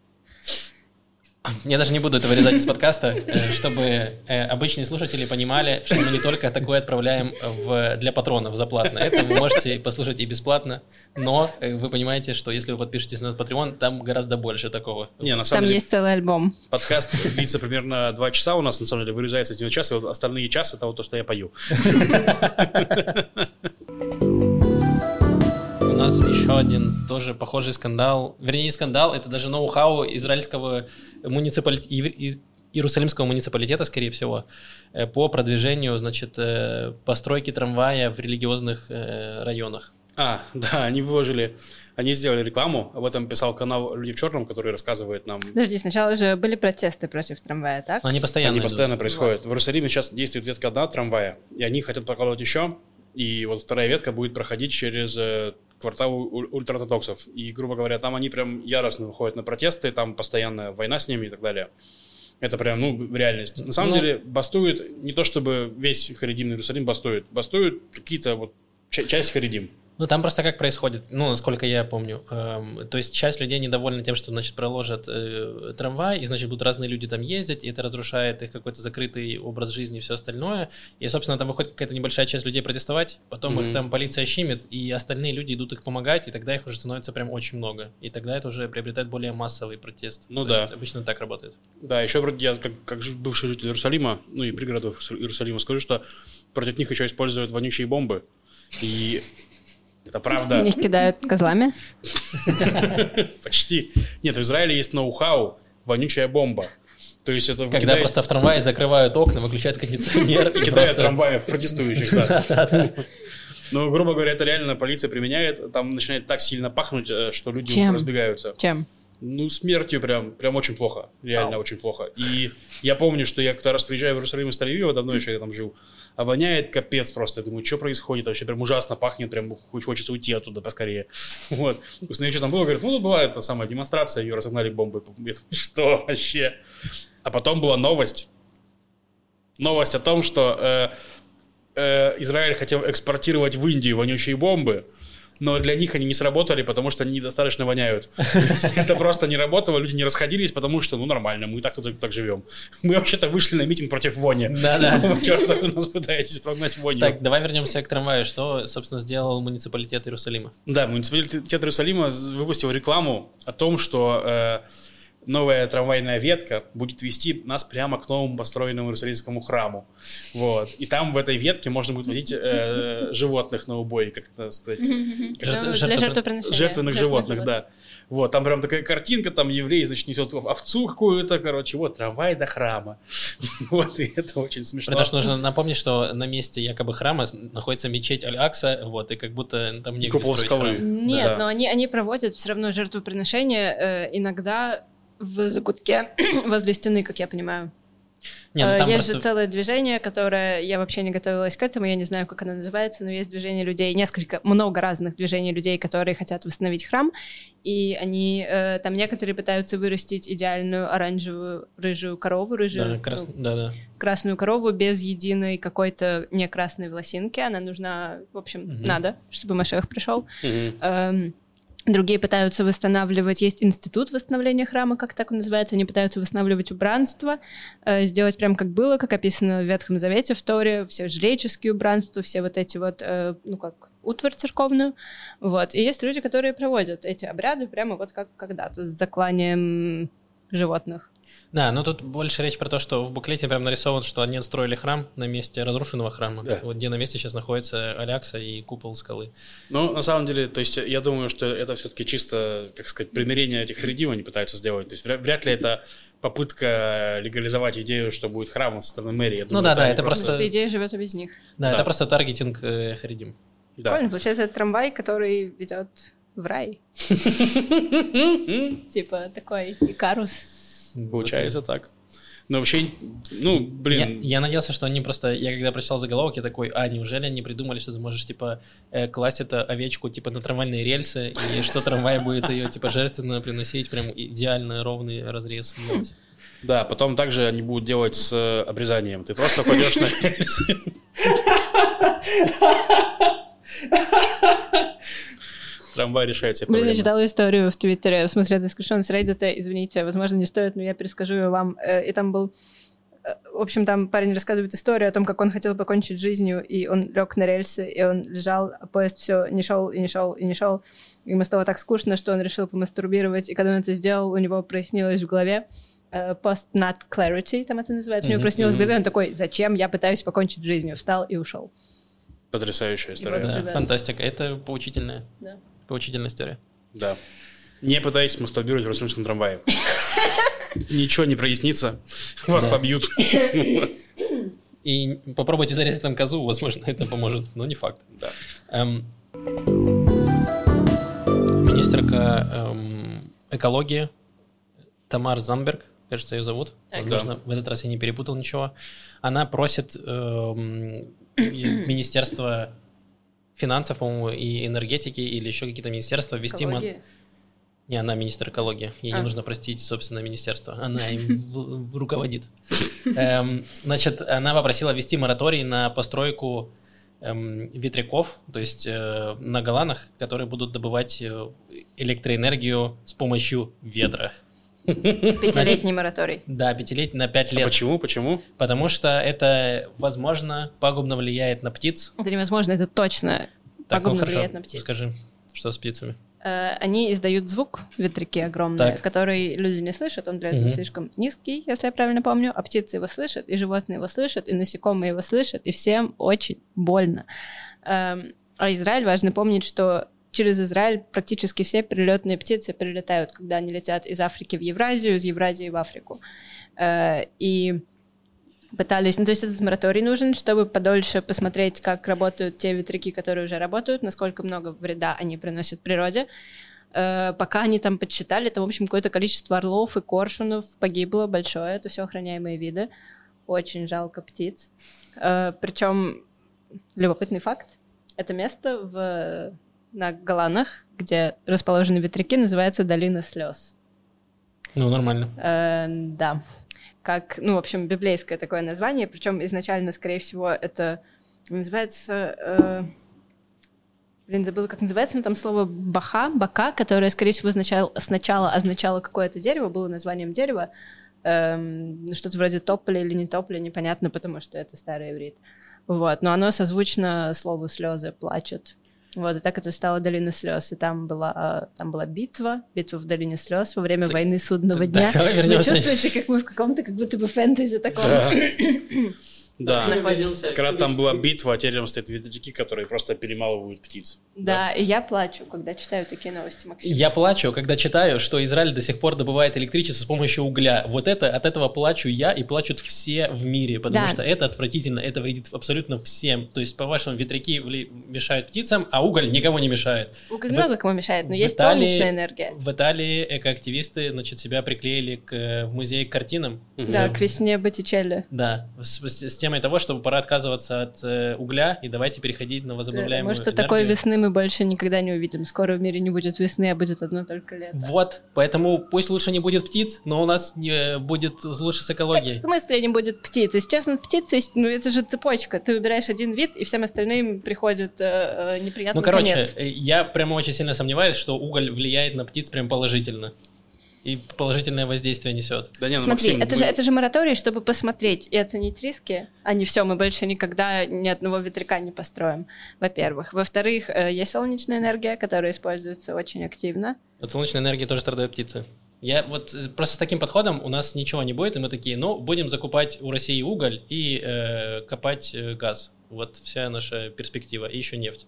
Я даже не буду это вырезать из подкаста, э, чтобы э, обычные слушатели понимали, что мы не только такое отправляем в, для патронов за платно. Это вы можете послушать и бесплатно, но э, вы понимаете, что если вы подпишетесь на Patreon, там гораздо больше такого. Не, на самом там деле, есть целый альбом. подкаст длится примерно два часа у нас, на самом деле, вырезается один час, и вот остальные часы это вот то, что я пою. У нас еще один тоже похожий скандал, вернее не скандал, это даже ноу-хау израильского муниципалитета, Иерусалимского муниципалитета, скорее всего, э, по продвижению, значит, э, постройки трамвая в религиозных э, районах. А, да, они выложили, они сделали рекламу, об этом писал канал «Люди в черном», который рассказывает нам Подожди, сначала же были протесты против трамвая, так? Они постоянно Они идут. постоянно происходят. В Иерусалиме сейчас действует ветка одна трамвая, и они хотят проколоть еще, и вот вторая ветка будет проходить через квартал у- ультраортодоксов. И, грубо говоря, там они прям яростно выходят на протесты, там постоянная война с ними и так далее. Это прям, ну, реальность. На самом Ну- деле, бастует не то, чтобы весь Харидимный Иерусалим бастует. Бастуют какие-то вот ча- часть Харидим. Ну, там просто как происходит, ну, насколько я помню. эм, то есть часть людей недовольна тем, что, значит, проложат э, трамвай, и, значит, будут разные люди там ездить, и это разрушает их какой-то закрытый образ жизни и все остальное. И, собственно, там выходит какая-то небольшая часть людей протестовать, потом их Мгм. там полиция щимит, и остальные люди идут их помогать, и тогда их уже становится прям очень много. И тогда это уже приобретает более массовый протест. Ну То да. есть обычно так работает. Да, еще вроде я как, как бывший житель Иерусалима, ну и пригородов Иерусалима, скажу, что против них еще используют вонючие бомбы. И это правда. В них кидают козлами. Почти. Нет, в Израиле есть ноу-хау, вонючая бомба. То есть это Когда просто в трамвае закрывают окна, выключают кондиционер и кидают просто... трамваев протестующих, да. Ну, грубо говоря, это реально полиция применяет, там начинает так сильно пахнуть, э, что люди разбегаются. Чем? Ну, смертью прям, прям очень плохо. Реально Ау. очень плохо. И я помню, что я как-то раз приезжаю в Иерусалим из Тель-Авива, давно еще я там жил, а воняет капец просто. Я думаю, что происходит вообще? Прям ужасно пахнет, прям хоч- хочется уйти оттуда поскорее. Вот. Узнаю, что там было, говорит, ну, тут бывает та самая демонстрация, ее разогнали бомбы. Я думаю, что вообще? А потом была новость. Новость о том, что э, э, Израиль хотел экспортировать в Индию вонючие бомбы, но для них они не сработали, потому что они недостаточно воняют. Это просто не работало, люди не расходились, потому что, ну, нормально, мы так тут так живем. Мы вообще-то вышли на митинг против вони. Да-да. Черт, вы нас пытаетесь прогнать вонью. Так, давай вернемся к трамваю. Что, собственно, сделал муниципалитет Иерусалима? Да, муниципалитет Иерусалима выпустил рекламу о том, что э, новая трамвайная ветка будет вести нас прямо к новому построенному Иерусалимскому храму. Вот. И там в этой ветке можно будет возить э, животных на убой, как это сказать, Жертв- Для жертвопри- жертвоприношения. жертвенных животных, да. Вот, там прям такая картинка, там еврей, значит, несет овцу какую-то, короче, вот, трамвай до храма. Вот, и это очень смешно. Потому что нужно напомнить, что на месте якобы храма находится мечеть Аль-Акса, вот, и как будто там негде Купол строить храм. Нет, но они, они проводят все равно жертвоприношения э, иногда в закутке возле стены, как я понимаю. Не, ну Э, есть просто... же целое движение, которое я вообще не готовилась к этому, я не знаю, как оно называется, но есть движение людей, несколько, много разных движений людей, которые хотят восстановить храм, и они э, там некоторые пытаются вырастить идеальную оранжевую рыжую корову, рыжую Да, крас- ну, да-да. красную корову без единой какой-то не красной волосинки. Она нужна, в общем, Мгм. надо, чтобы Машех пришел. Мгм. Эм, Другие пытаются восстанавливать, есть институт восстановления храма, как так он называется, они пытаются восстанавливать убранство, э, сделать прям как было, как описано в Ветхом Завете, в Торе, все жреческие убранства, все вот эти вот, э, ну как, утварь церковную, вот. И есть люди, которые проводят эти обряды прямо вот как когда-то, с закланием животных. Да, но тут больше речь про то, что в буклете прям нарисовано, что они отстроили храм на месте разрушенного храма. Да. Вот где на месте сейчас находится Алякса и купол скалы. Ну, на самом деле, то есть я думаю, что это все-таки чисто, как сказать, примирение этих религий они пытаются сделать. То есть вря- вряд ли это попытка легализовать идею, что будет храм со стороны мэрии. Я Ну думаю, да, да, они это просто- что идея живет и без них. Да, Да. это просто таргетинг э, Харидим. Да. Прикольно, получается, это трамвай, который ведет в рай. Типа такой Икарус. Получается так. Но вообще, ну, Я, блин, я надеялся, что они просто... Я когда прочитал заголовок, я такой, а, неужели они придумали, что ты можешь, типа, э, класть это овечку, типа, на трамвайные рельсы, и что трамвай будет ее, типа, жертвенно приносить, прям идеально ровный разрез. делать. да, потом также они будут делать с э, обрезанием. Ты просто кладешь на рельсы. Трамвай решает все Блин, я проблемы. читала историю в Твиттере, в смысле, это скриншот с Reddit, извините, возможно, не стоит, но я перескажу ее вам. Э, И там был... э, В общем, там парень рассказывает историю о том, как он хотел покончить жизнью, и он лег на рельсы, и он лежал, а поезд все не шел и не шел и не шел. Ему стало так скучно, что он решил помастурбировать, и когда он это сделал, у него прояснилось в голове, э, post-nut clarity, там это называется, у него прояснилось в мгм. голове, он такой, зачем я пытаюсь покончить жизнью, встал и ушел. Потрясающая история. вот Да, живет. фантастика. Это поучительная, Да. Поучительная история. Да. Не пытайтесь мастурбировать в Иерусалимском трамвае. Ничего не прояснится. Вас Да. побьют. И попробуйте зарезать там козу, возможно, это поможет, но не факт. Да. Эм, министерка эм, экологии Тамар Замберг, кажется, ее зовут. Так. Возможно, в этот раз я не перепутал ничего. Она просит эм, в Министерство финансов, по-моему, и энергетики или еще какие-то министерства ввести... мон-. Не, она министр экологии. Ей не А. нужно простить, собственно, министерство. Она им руководит. Эм, Значит, она попросила ввести мораторий на постройку эм, ветряков, то есть э, на Голанах, которые будут добывать э, электроэнергию с помощью ветра. Пятилетний мораторий. Да, пятилетний на пять А лет. почему? Почему? Потому что это, возможно, пагубно влияет на птиц. Это невозможно, это точно Так, ну пагубно хорошо, влияет на птиц. Скажи, что с птицами? Э, Они издают звук, ветряки огромные, Так. который люди не слышат, он для этого Мгм. слишком низкий, если я правильно помню, а птицы его слышат, и животные его слышат, и насекомые его слышат, и всем очень больно. Эм, А Израиль, важно помнить, что через Израиль практически все перелетные птицы прилетают, когда они летят из Африки в Евразию, из Евразии в Африку. Э, И пытались, ну то есть этот мораторий нужен, чтобы подольше посмотреть, как работают те ветряки, которые уже работают, насколько много вреда они приносят природе. Э, пока они там подсчитали, там, в общем, какое-то количество орлов и коршунов погибло большое. Это все охраняемые виды. Очень жалко птиц. Э, Причем любопытный факт. Это место в, на Голанах, где расположены ветряки, называется Долина слез. Ну, нормально. Э, да. Как, ну, в общем, библейское такое название. Причем изначально, скорее всего, это называется... Э, блин, забыла, как называется, но там слово баха, бака, которое, скорее всего, означало, сначала означало какое-то дерево, было названием дерева, эм, что-то вроде тополя или не тополя, непонятно, потому что это старый иврит. Вот, но оно созвучно слову слезы, плачет. Вот, и так это стало Долина слез. И там была, там была битва, битва в Долине слез во время Так, войны судного да, дня. давай Вы чувствуете, как мы в каком-то как будто бы фэнтези таком? Да. находимся. Когда там была битва, а теперь там стоят ветряки, которые просто перемалывают птиц. Да, и я плачу, когда читаю такие новости, Максим. Я плачу, когда читаю, что Израиль до сих пор добывает электричество с помощью угля. Вот это, от этого плачу я и плачут все в мире, потому Да. что это отвратительно, это вредит абсолютно всем. То есть, по-вашему, ветряки вли- мешают птицам, а уголь никому не мешает. Уголь В- много кому мешает, но в есть Италии- солнечная энергия. В Италии экоактивисты, значит, себя приклеили к, э, в музей к картинам. Да, Э, к весне Боттичелли. Да, с, с- с темой того, чтобы пора отказываться от э, угля и давайте переходить на возобновляемую Может, что энергию. такой весны мы больше никогда не увидим. Скоро в мире не будет весны, а будет одно только лето. Вот, поэтому пусть лучше не будет птиц, но у нас не будет лучше с Так в экологией. смысле не будет птиц? Если честно, птицы, ну это же цепочка. Ты выбираешь один вид, и всем остальным приходит э, э, неприятный Ну, короче, конец. э, я прямо очень сильно сомневаюсь, что уголь влияет на птиц прям положительно. И положительное воздействие несет. Да не, ну, Смотри, Максим, это, мы- же, это же мораторий, чтобы посмотреть и оценить риски, а не все, мы больше никогда ни одного ветряка не построим, во-первых. Во-вторых, э, есть солнечная энергия, которая используется очень активно. От солнечной энергии тоже страдают птицы. Я вот э, просто с таким подходом у нас ничего не будет, и мы такие, ну, будем закупать у России уголь и э, копать э, газ. Вот вся наша перспектива. И еще нефть.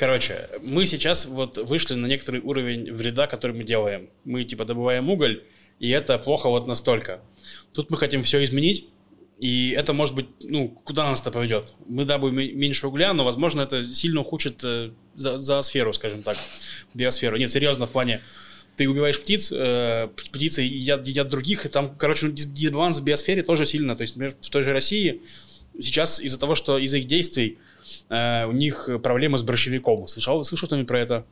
Короче, мы сейчас вот вышли на некоторый уровень вреда, который мы делаем. Мы типа добываем уголь, и это плохо вот настолько. Тут мы хотим все изменить, и это может быть, ну, куда нас это поведет? Мы добудем меньше угля, но, возможно, это сильно ухудшит э, за, зоосферу, скажем так, биосферу. Нет, серьезно, в плане, ты убиваешь птиц, э, птицы едят, едят других, и там, короче, ну, дис- дисбаланс в биосфере тоже сильно. То есть, например, в той же России сейчас из-за того, что из-за их действий э, у них проблемы с борщевиком. Слышал, слышал что-нибудь про это?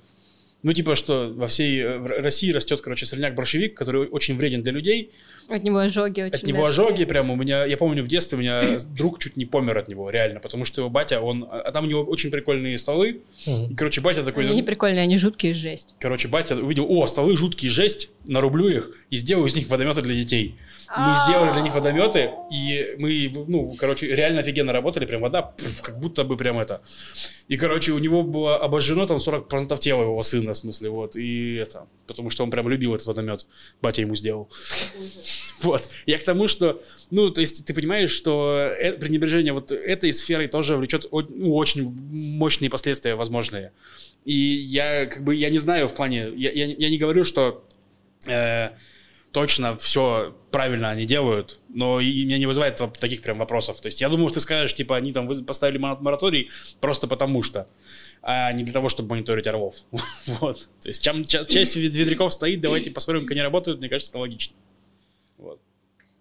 Ну, типа, что во всей э, России растет, короче, сорняк-борщевик, который очень вреден для людей. От него ожоги очень От него мерзкие. ожоги прям у меня, я помню в детстве у меня друг чуть не помер от него, реально, потому что его батя, он, а там у него очень прикольные столы, и, короче, батя такой, Они не прикольные, они жуткие, жесть. короче, батя увидел, о, столы жуткие, жесть, нарублю их и сделаю из них водометы для детей. Мы сделали для них водометы, и мы, ну, короче, реально офигенно работали, прям вода, пф, как будто бы прям это. И, короче, у него было обожжено там 40% тела его сына, в смысле, вот, и это, потому что он прям любил этот водомет, батя ему сделал. Вот. Я к тому, что, ну, то есть ты понимаешь, что э- пренебрежение вот этой сферой тоже влечет ну, очень мощные последствия возможные. И я как бы, я не знаю в плане, я, я, я не говорю, что э, точно все правильно они делают, но и меня не вызывает таких прям вопросов. То есть я думаю, что ты скажешь, типа, они там поставили мора- мораторий просто потому что, а не для того, чтобы мониторить орлов. Вот. То есть чем, ча- часть ветряков стоит, давайте посмотрим, как они работают, мне кажется, это логично. Вот.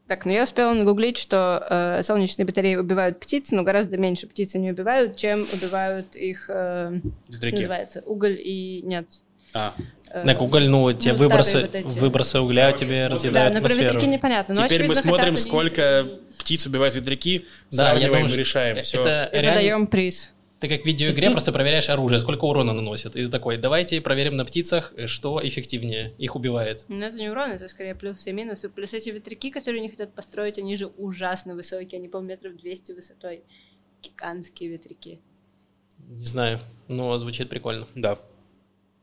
Так, ну я успела нагуглить, что э, солнечные батареи убивают птиц, но гораздо меньше птиц они убивают, чем убивают их, э, называется, уголь и нет. А. э, Так, уголь, ну, тебе старые выбросы, вот эти. выбросы угля Короче, тебе смотрим. разъедают Да, но про атмосферу. ветряки непонятно. но, Теперь мы смотрим, хотят они сколько изменить. птиц убивают ветряки, Да, я думаю, что решаем. Все. Это И реально- выдаем приз. Ты как в видеоигре просто проверяешь оружие, сколько урона наносит. И ты такой, давайте проверим на птицах, что эффективнее, их убивает. Но это не урон, это скорее плюсы и минусы. Плюс эти ветряки, которые не хотят построить, они же ужасно высокие. Они полметров 200 высотой. Гигантские ветряки. Не знаю, но звучит прикольно. Да.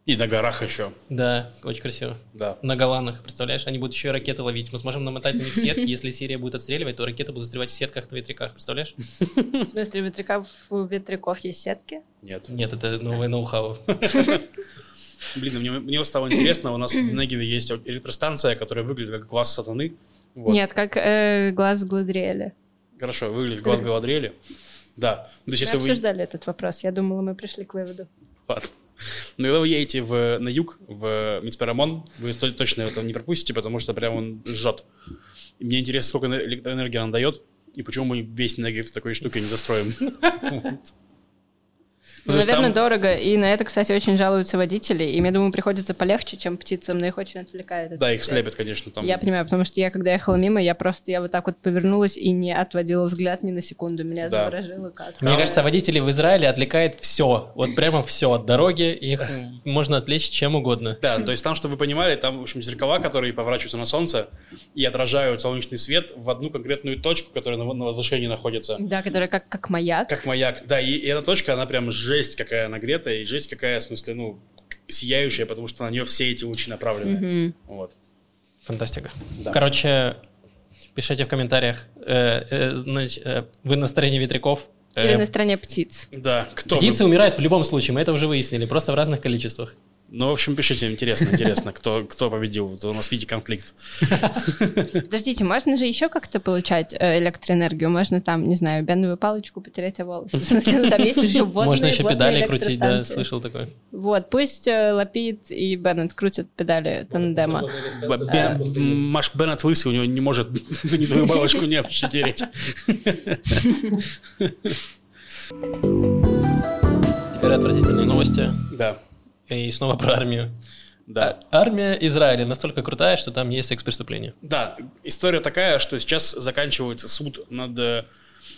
И на горах еще. Да, очень красиво. Да. На Голанах, представляешь, они будут еще и ракеты ловить. Мы сможем намотать на них сетки, если Сирия будет отстреливать, то ракеты будут застревать в сетках на ветряках, представляешь? В смысле, у ветряков, у ветряков есть сетки? Нет. Нет, это новое ноу-хау. Блин, мне, мне стало интересно, у нас в Негеве есть электростанция, которая выглядит как глаз сатаны. Вот. Нет, как э, глаз Гладриэля. Хорошо, выглядит глаз Галадриэля. Да. То есть, Мы если вы... обсуждали этот вопрос. Я думала, мы пришли к выводу. Ладно. Но когда вы едете в, на юг, в Мицперамон, вы то- точно это не пропустите, потому что прям он жжет. И мне интересно, сколько эне- электроэнергии он дает, и почему мы весь негатив такой штукой не застроим. Ну, есть наверное, там- дорого. И на это, кстати, очень жалуются водители. И мне, думаю, приходится полегче, чем птицам, но их очень отвлекает. Да, их слепят, конечно, там. Я понимаю, потому что я, когда ехала мимо, я просто, я вот так вот повернулась и не отводила взгляд ни на секунду. Меня Да. заворожило как. Мне кажется, водителей в Израиле отвлекает все. Вот прямо все от дороги. Их можно отвлечь чем угодно. Да, то есть там, чтобы вы понимали, там, в общем, зеркала, которые поворачиваются на солнце и отражают солнечный свет в одну конкретную точку, которая на, возвышении находится. Да, который как, как маяк. Как маяк. Да, и, и эта точка, она прям жесть какая нагретая, и жесть какая, в смысле, ну, сияющая, потому что на нее все эти лучи направлены. Мгм. Вот. Фантастика. Да. Короче, пишите в комментариях, э, э, э, вы на стороне ветряков. Или на стороне птиц. Да, кто? вы? Птицы умирают в любом случае, мы это уже выяснили, просто в разных количествах. Ну, в общем, пишите, интересно, интересно, кто, кто победил. У нас, видите, конфликт. Подождите, можно же еще как-то получать э, электроэнергию? Можно там, не знаю, беновую палочку потереть о волосы. В смысле, ну, там есть еще водные, Можно еще водные педали крутить, да, слышал такое. Вот, пусть э, Лапид и Беннет крутят педали тандема. Бен- Маш Беннет лысый, у него не может ни твою бабушку не вообще тереть. Теперь отвратительные новости. Да, И снова про армию. да. А- Армия Израиля настолько крутая, что там есть секс-преступления. Да, история такая, что сейчас заканчивается суд над э,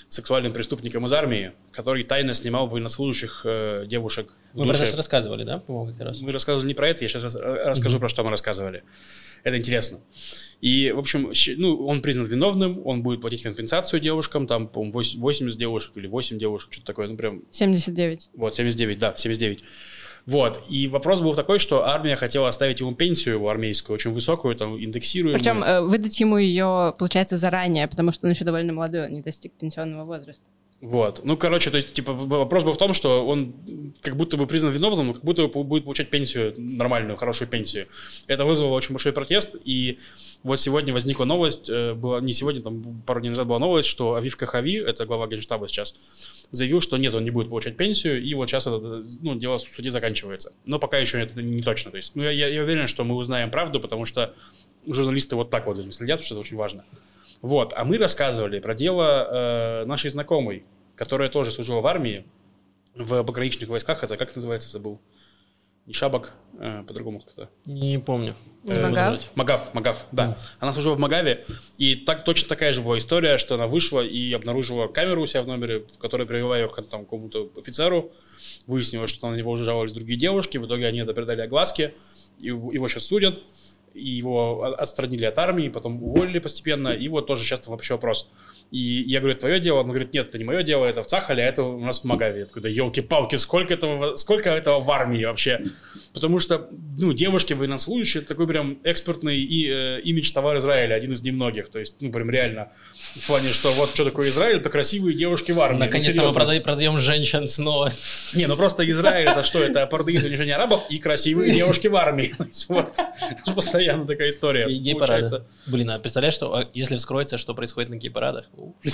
сексуальным преступником из армии, который тайно снимал военнослужащих э, девушек в Мы про это рассказывали, да, по-моему, как-то раз? Мы рассказывали не про это, я сейчас расскажу, про что мы рассказывали. Это интересно. И, в общем, ну, он признан виновным, он будет платить компенсацию девушкам, там, по-моему, 8 80 девушек или 8 девушек, что-то такое, ну, прям, 79. вот, 79, да, 79. Вот, и вопрос был такой, что армия хотела оставить ему пенсию его армейскую, очень высокую, там, индексируемую. Причем э, выдать ему ее, получается, заранее, потому что он еще довольно молодой, он не достиг пенсионного возраста. Вот. Ну, короче, то есть, типа, вопрос был в том, что он как будто бы признан виновным, но как будто бы будет получать пенсию, нормальную, хорошую пенсию. Это вызвало очень большой протест, и вот сегодня возникла новость, э, была, не сегодня, там пару дней назад была новость, что Авив Кахави, это глава генштаба сейчас, заявил, что нет, он не будет получать пенсию, и вот сейчас это, ну, дело в суде заканчивается. Но пока еще это не точно. То есть, ну, я- я уверен, что мы узнаем правду, потому что журналисты вот так вот за этим следят, что это очень важно. Вот, а мы рассказывали про дело э, нашей знакомой, которая тоже служила в армии, в пограничных войсках, это как это называется, забыл. Не шабак, э, по-другому как-то. Не помню. Э, Магав? вроде. Магав, Магав, да. Она служила в Магаве, и так точно такая же была история, что она вышла и обнаружила камеру у себя в номере, которая привела ее к там, какому-то офицеру, выяснилось, что на него уже жаловались другие девушки, в итоге они это передали огласке, его, его сейчас судят, и его отстранили от армии, потом уволили постепенно, и вот тоже там вообще вопрос. И я говорю, это твое дело? Он говорит, нет, это не мое дело, это в Цахале, а это у нас в Магаве. Я такой, да елки-палки, сколько этого, сколько этого в армии вообще? Потому что, ну, девушки военнослужащие, это такой прям экспертный и, э, имидж товар Израиля, один из немногих. То есть, ну, прям реально, в плане, что вот что такое Израиль, это красивые девушки в армии. Ну, Наконец-то мы серьезно. продай- продаем женщин снова. Не, ну просто Израиль это что? Это парадокс унижения арабов и красивые девушки в армии. Вот. Это постоянно такая история. И гей-парады. Блин, а представляешь, что а если вскроется, что происходит на гей-парадах?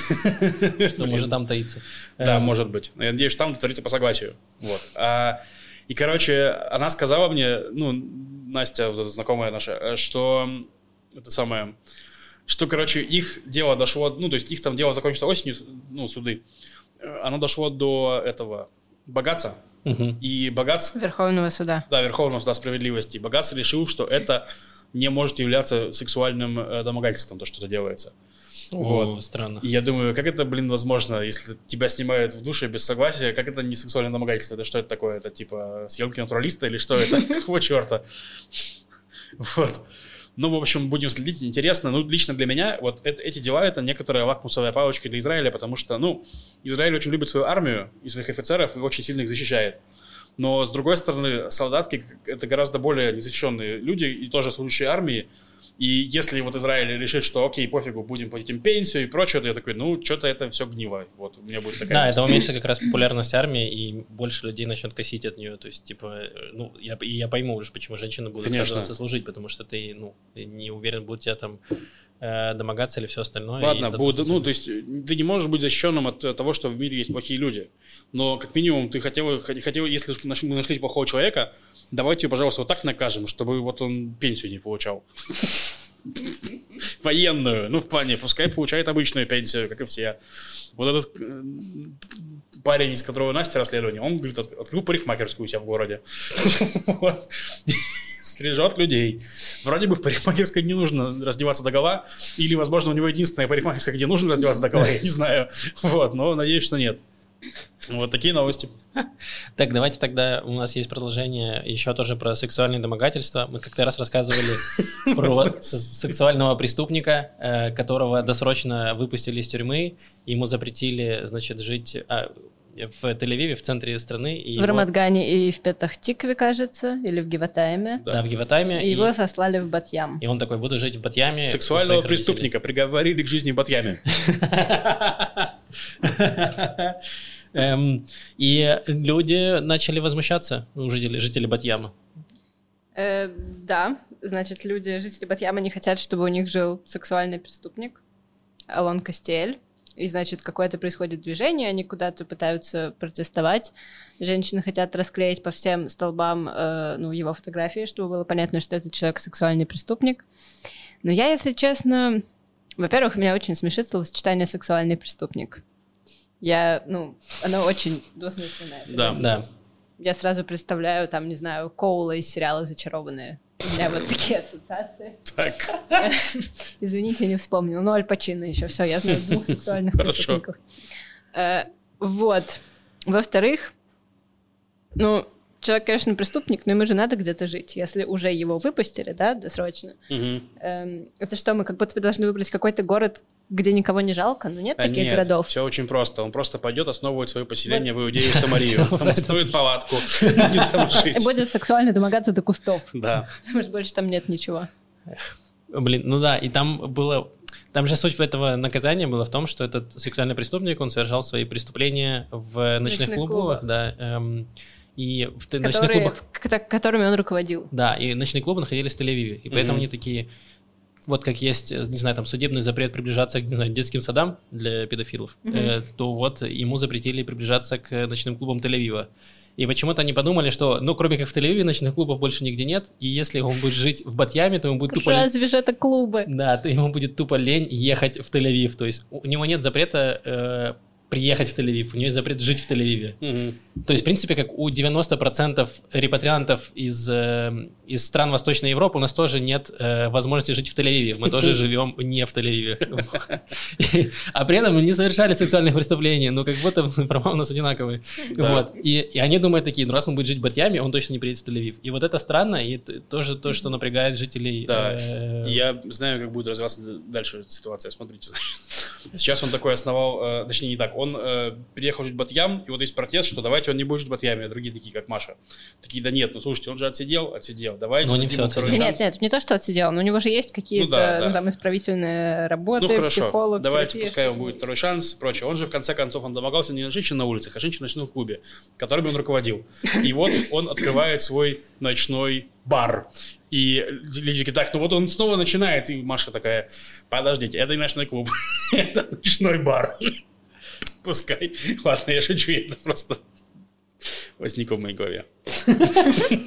Что может там таиться? Да, Эм, может быть. Но Я надеюсь, что там творится по согласию. Вот. А, и, короче, она сказала мне, ну, Настя, вот эта знакомая наша, э, что это самое, что, короче, их дело дошло, ну, то есть их там дело закончится осенью, ну, суды. Э, Оно дошло до этого богатца, мгм. и богатц, Верховного суда. да, Верховного суда справедливости, богатц решил, что это не может являться сексуальным э, домогательством, то, что это делается. О, Вот. странно. И я думаю, как это, блин, возможно, если тебя снимают в душе без согласия, как это не сексуальное домогательство? Это что это такое? Это типа съемки натуралиста или что это? Какого черта? Вот. Ну, в общем, будем следить. Интересно. Ну, лично для меня вот это- эти дела — это некоторая лакмусовая палочка для Израиля, потому что, ну, Израиль очень любит свою армию и своих офицеров и очень сильно их защищает. Но, с другой стороны, солдатки — это гораздо более незащищенные люди и тоже служащие армии. И если вот Израиль решит, что окей, пофигу, будем платить им пенсию и прочее, то я такой, ну, что-то это все гниво. Вот, у меня будет такая... Да, это уменьшит как раз популярность армии, и больше людей начнет косить от нее. То есть, типа, э, ну, я, я пойму уже, почему женщины будут Конечно. отказываться служить, потому что ты, ну, не уверен, будет тебя там домогаться или все остальное. Ладно, тоже ну, то есть э, ты не можешь быть защищенным от э, того, что в мире есть плохие люди. Но, как минимум, ты хотел, хотел если мы нашли плохого человека, давайте, пожалуйста, вот так накажем, чтобы вот он пенсию не получал. Военную. Ну, в плане, пускай получает обычную пенсию, как и все. Вот этот э, парень, из которого Настя расследование, он, говорит, от- открыл парикмахерскую у себя в городе. Стрижет людей. Вроде бы в парикмахерской не нужно раздеваться до гола, или, возможно, у него единственная парикмахерская, где нужно раздеваться до гола, я не знаю. Вот, но надеюсь, что нет. Вот такие новости. Так, давайте тогда, у нас есть продолжение еще тоже про сексуальные домогательства. Мы как-то раз рассказывали про сексуального преступника, э, которого досрочно выпустили из тюрьмы, ему запретили, значит, жить а, в Тель-Авиве, в центре страны. и В его- Рамадгане и в Петах-Тикве, кажется, или в Гиватайме. Да, в Гиватайме. И его сослали в Батьям. и он такой, буду жить в Батьяме. Сексуального своих родителей». преступника приговорили к жизни в Батьяме. Эм, И люди начали возмущаться, ну, жители, жители Батьяма. Э, да, значит, люди, жители Батьяма не хотят, чтобы у них жил сексуальный преступник, Алон Костель. И, значит, какое-то происходит движение, они куда-то пытаются протестовать. Женщины хотят расклеить по всем столбам э, ну, его фотографии, чтобы было понятно, что этот человек сексуальный преступник. Но я, если честно, во-первых, меня очень смешит словосочетание «сексуальный преступник». Я, ну, оно очень двусмысленное. Да. Да. Я сразу представляю, там, не знаю, Коула из сериала «Зачарованные». У меня вот такие ассоциации. Так, Извините, не вспомнила. Ну, Аль Пачино еще. Все, я знаю двух сексуальных преступников. Э, Вот. Во-вторых, ну, человек, конечно, преступник, но ему же надо где-то жить. Если уже его выпустили, да, досрочно. Мгм. Эм, Это что, мы как будто бы должны выбрать какой-то город, где никого не жалко? Но нет А таких нет, городов. все очень просто. Он просто пойдет основывать свое поселение в Иудею и Самарию. Там основит палатку, будет сексуально домогаться до кустов. Да. Потому что больше там нет ничего. Блин, ну да, и там было... Там же суть этого наказания была в том, что этот сексуальный преступник, он совершал свои преступления в ночных, Ночных клубах, клубах. да, эм, и в ночных клубах, которыми он руководил. да, и ночные клубы находились в Тель-Авиве, и поэтому они такие, вот как есть, э, не знаю, там судебный запрет приближаться к, не знаю, детским садам для педофилов, Мгм. э, то вот ему запретили приближаться к ночным клубам Тель-Авива. И почему-то они подумали, что, ну, кроме как в Тель-Авиве, ночных клубов больше нигде нет, и если он будет жить в Батьяме, то ему будет тупо... Разве же это клубы? Да, то ему будет тупо лень ехать в Тель-Авив. То есть у него нет запрета э, приехать в Тель-Авив, у него есть запрет жить в Тель-Авиве. То есть, в принципе, как у 90% репатриантов из, э, из стран Восточной Европы, у нас тоже нет э, возможности жить в Тель-Авиве. Мы тоже живем не в Тель-Авиве. А при этом мы не совершали сексуальных преступлений, но как будто права у нас одинаковые. Вот. И, они думают такие, ну раз он будет жить в Батьяме, он точно не приедет в Тель-Авив. И вот это странно, и тоже то, что напрягает жителей. Да. э, Я знаю, как будет развиваться дальше ситуация. Смотрите, значит. Сейчас он такой основал, э, точнее не так, он э, переехал жить в Батьям, и вот есть протест, что давайте он не будет жить в Батьяме, а другие такие, как Маша. Такие, да нет, ну слушайте, он же отсидел, отсидел, давайте Ну, не ему второй отсидел. Нет, нет, не то, что отсидел, но у него же есть какие-то, Ну да, ну, да. там, исправительные работы, Ну хорошо, психолог, давайте, терапия, пускай что-то. будет второй шанс, прочее. Он же в конце концов он домогался не женщин на улицах, а женщин в ночном клубе, которыми он руководил. И вот он открывает свой ночной бар. И люди такие, так, ну вот он снова начинает, и Маша такая, подождите, это не ночной клуб, это ночной бар. Пускай. Ладно, я шучу, это просто возникло в моей голове.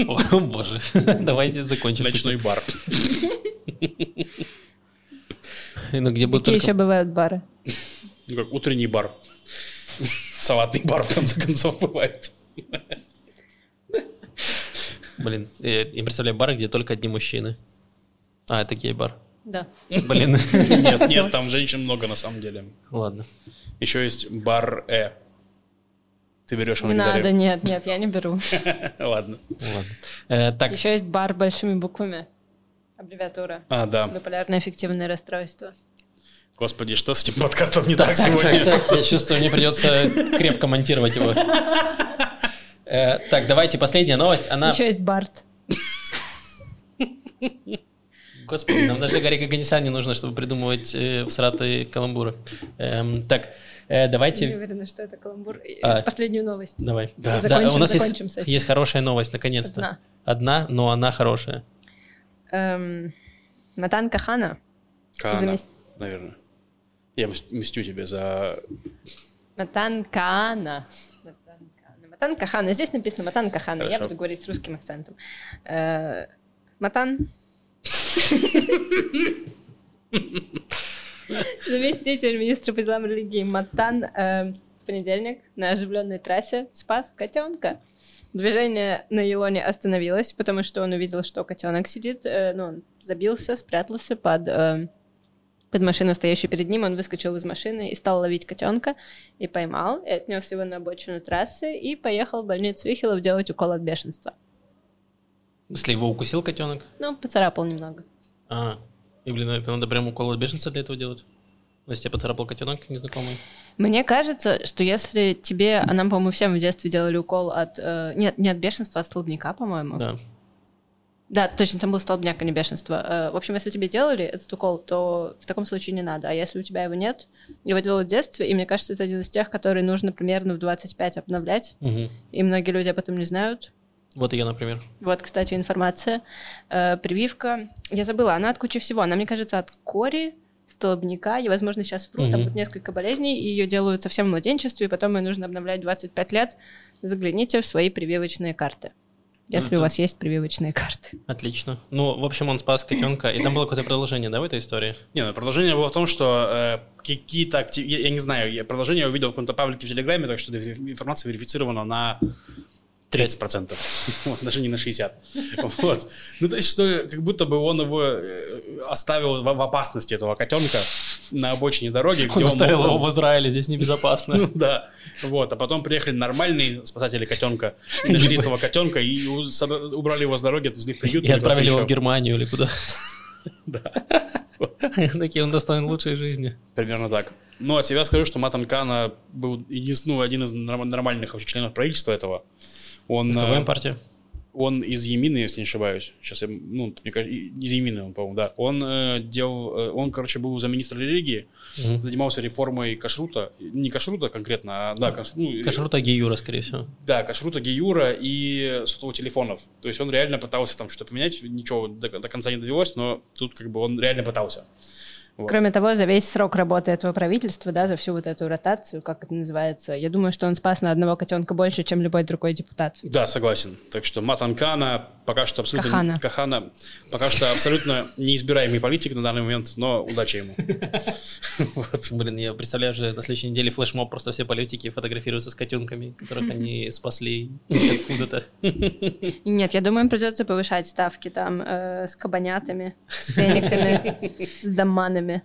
О, боже. Давайте закончим. Ночной бар. Ну, где Какие только... еще бывают бары? Ну, как утренний бар. Салатный бар, в конце концов, бывает. Блин, я, я представляю бары, где только одни мужчины. А, это гей-бар. Да. Блин. Нет, нет, там женщин много на самом деле. Ладно. Еще есть бар Э. Ты берешь его Не на надо, гитаре? нет, нет, я не беру. Ладно. Ладно. Э, так, Еще есть бар большими буквами. Аббревиатура. А, да. Биполярное эффективное расстройство. Господи, что с этим подкастом не так, сегодня? так, так, я чувствую, мне придется крепко монтировать его. Э, так, давайте последняя новость. Она... Еще есть Барт. Господи, нам даже Гарри Гаганисян не нужно, чтобы придумывать э, всратые каламбуры. Эм, так, э, Я не давайте... уверена, что это каламбур. И А. Последнюю новость. Давай. Да. Закончим- у нас закончим есть, с этим. есть хорошая новость, наконец-то. Одна. Одна, но она хорошая. Эм, Матан Кахана Каана, Замес- наверное. Я мс- мстю тебе за... Матан Каана. Матан Каана. Матан Кахана. Здесь написано Матан Кахана. Я Хорошо. буду говорить с русским акцентом. Э, Матан. Заместитель министра по делам религии Матан э, в понедельник на оживленной трассе спас котенка. Движение на Елоне остановилось, потому что он увидел, что котенок сидит. э, ну, он забился, спрятался под, э, под машину, стоящую перед ним. Он выскочил из машины и стал ловить котенка. И поймал, и отнес его на обочину трассы и поехал в больницу Ихилов делать укол от бешенства. Если его укусил котенок. Ну, поцарапал немного. А, и, блин, это надо прям укол от бешенства для этого делать? Ну, если тебя поцарапал котенок незнакомый. Мне кажется, что если тебе, а нам, по-моему, всем в детстве делали укол от... э, нет, не от бешенства, а от столбняка, по-моему. Да. Да, точно, там был столбняк, а не бешенство. Э, В общем, если тебе делали этот укол, то в таком случае не надо. А если у тебя его нет, его делают в детстве, и мне кажется, это один из тех, который нужно примерно в 25 обновлять. Мгм. И многие люди об этом не знают. Вот и я, например. Вот, кстати, информация. Э, прививка. Я забыла, она от кучи всего. Она, мне кажется, от кори, столбняка. Я, возможно, сейчас вру. Там Мгм. вот несколько болезней, и ее делают совсем в младенчестве, и потом ее нужно обновлять 25 лет. Загляните в свои прививочные карты. Если это- у вас есть прививочные карты. Отлично. Ну, в общем, он спас котенка. И там было какое-то продолжение, да, в этой истории? Не, ну, продолжение было в том, что э, какие-то... актив- Я, я не знаю, я продолжение увидел в каком-то паблике в Телеграме, так что эта информация верифицирована на 30%. Вот, даже не на 60%. Вот. Ну, то есть, что как будто бы он его э, оставил в, в опасности, этого котенка, на обочине дороги, где Он он, оставил мог его в Израиле, здесь небезопасно. Ну да, вот, а потом приехали нормальные спасатели котенка, нашли этого котенка и убрали его с дороги, отвезли в приют. И или отправили его в. Германию или куда. Да. Такие, он достоин лучшей жизни. Примерно так. Ну, от себя скажу, что Матан Кана был единственный, ну, один из норм- нормальных членов правительства этого. Он, КВМ э, партия? он из Емины, если не ошибаюсь. Сейчас я, ну, мне кажется, из Емины он, по-моему, да. Он э, делал, э, он, короче, был замминистра религии, Мгм. занимался реформой кашрута. Не кашрута конкретно, а, да, каш, ну, Кашрута Геюра, скорее всего. Да, кашрута Геюра и сотовых телефонов. То есть он реально пытался там что-то поменять, ничего до, до конца не довелось, но тут как бы он реально пытался. Вот. Кроме того, за весь срок работы этого правительства, да, за всю вот эту ротацию, как это называется, я думаю, что он спас на одного котенка больше, чем любой другой депутат. Да, согласен. Так что Матанкана пока что абсолютно... Кахана. Кахана. Пока что абсолютно неизбираемый политик на данный момент, но удачи ему. Вот. Блин, я представляю же на следующей неделе флешмоб, просто все политики фотографируются с котенками, которых они спасли откуда-то. Нет, я думаю, им придется повышать ставки там э, с кабанятами, с фениками, с доманами.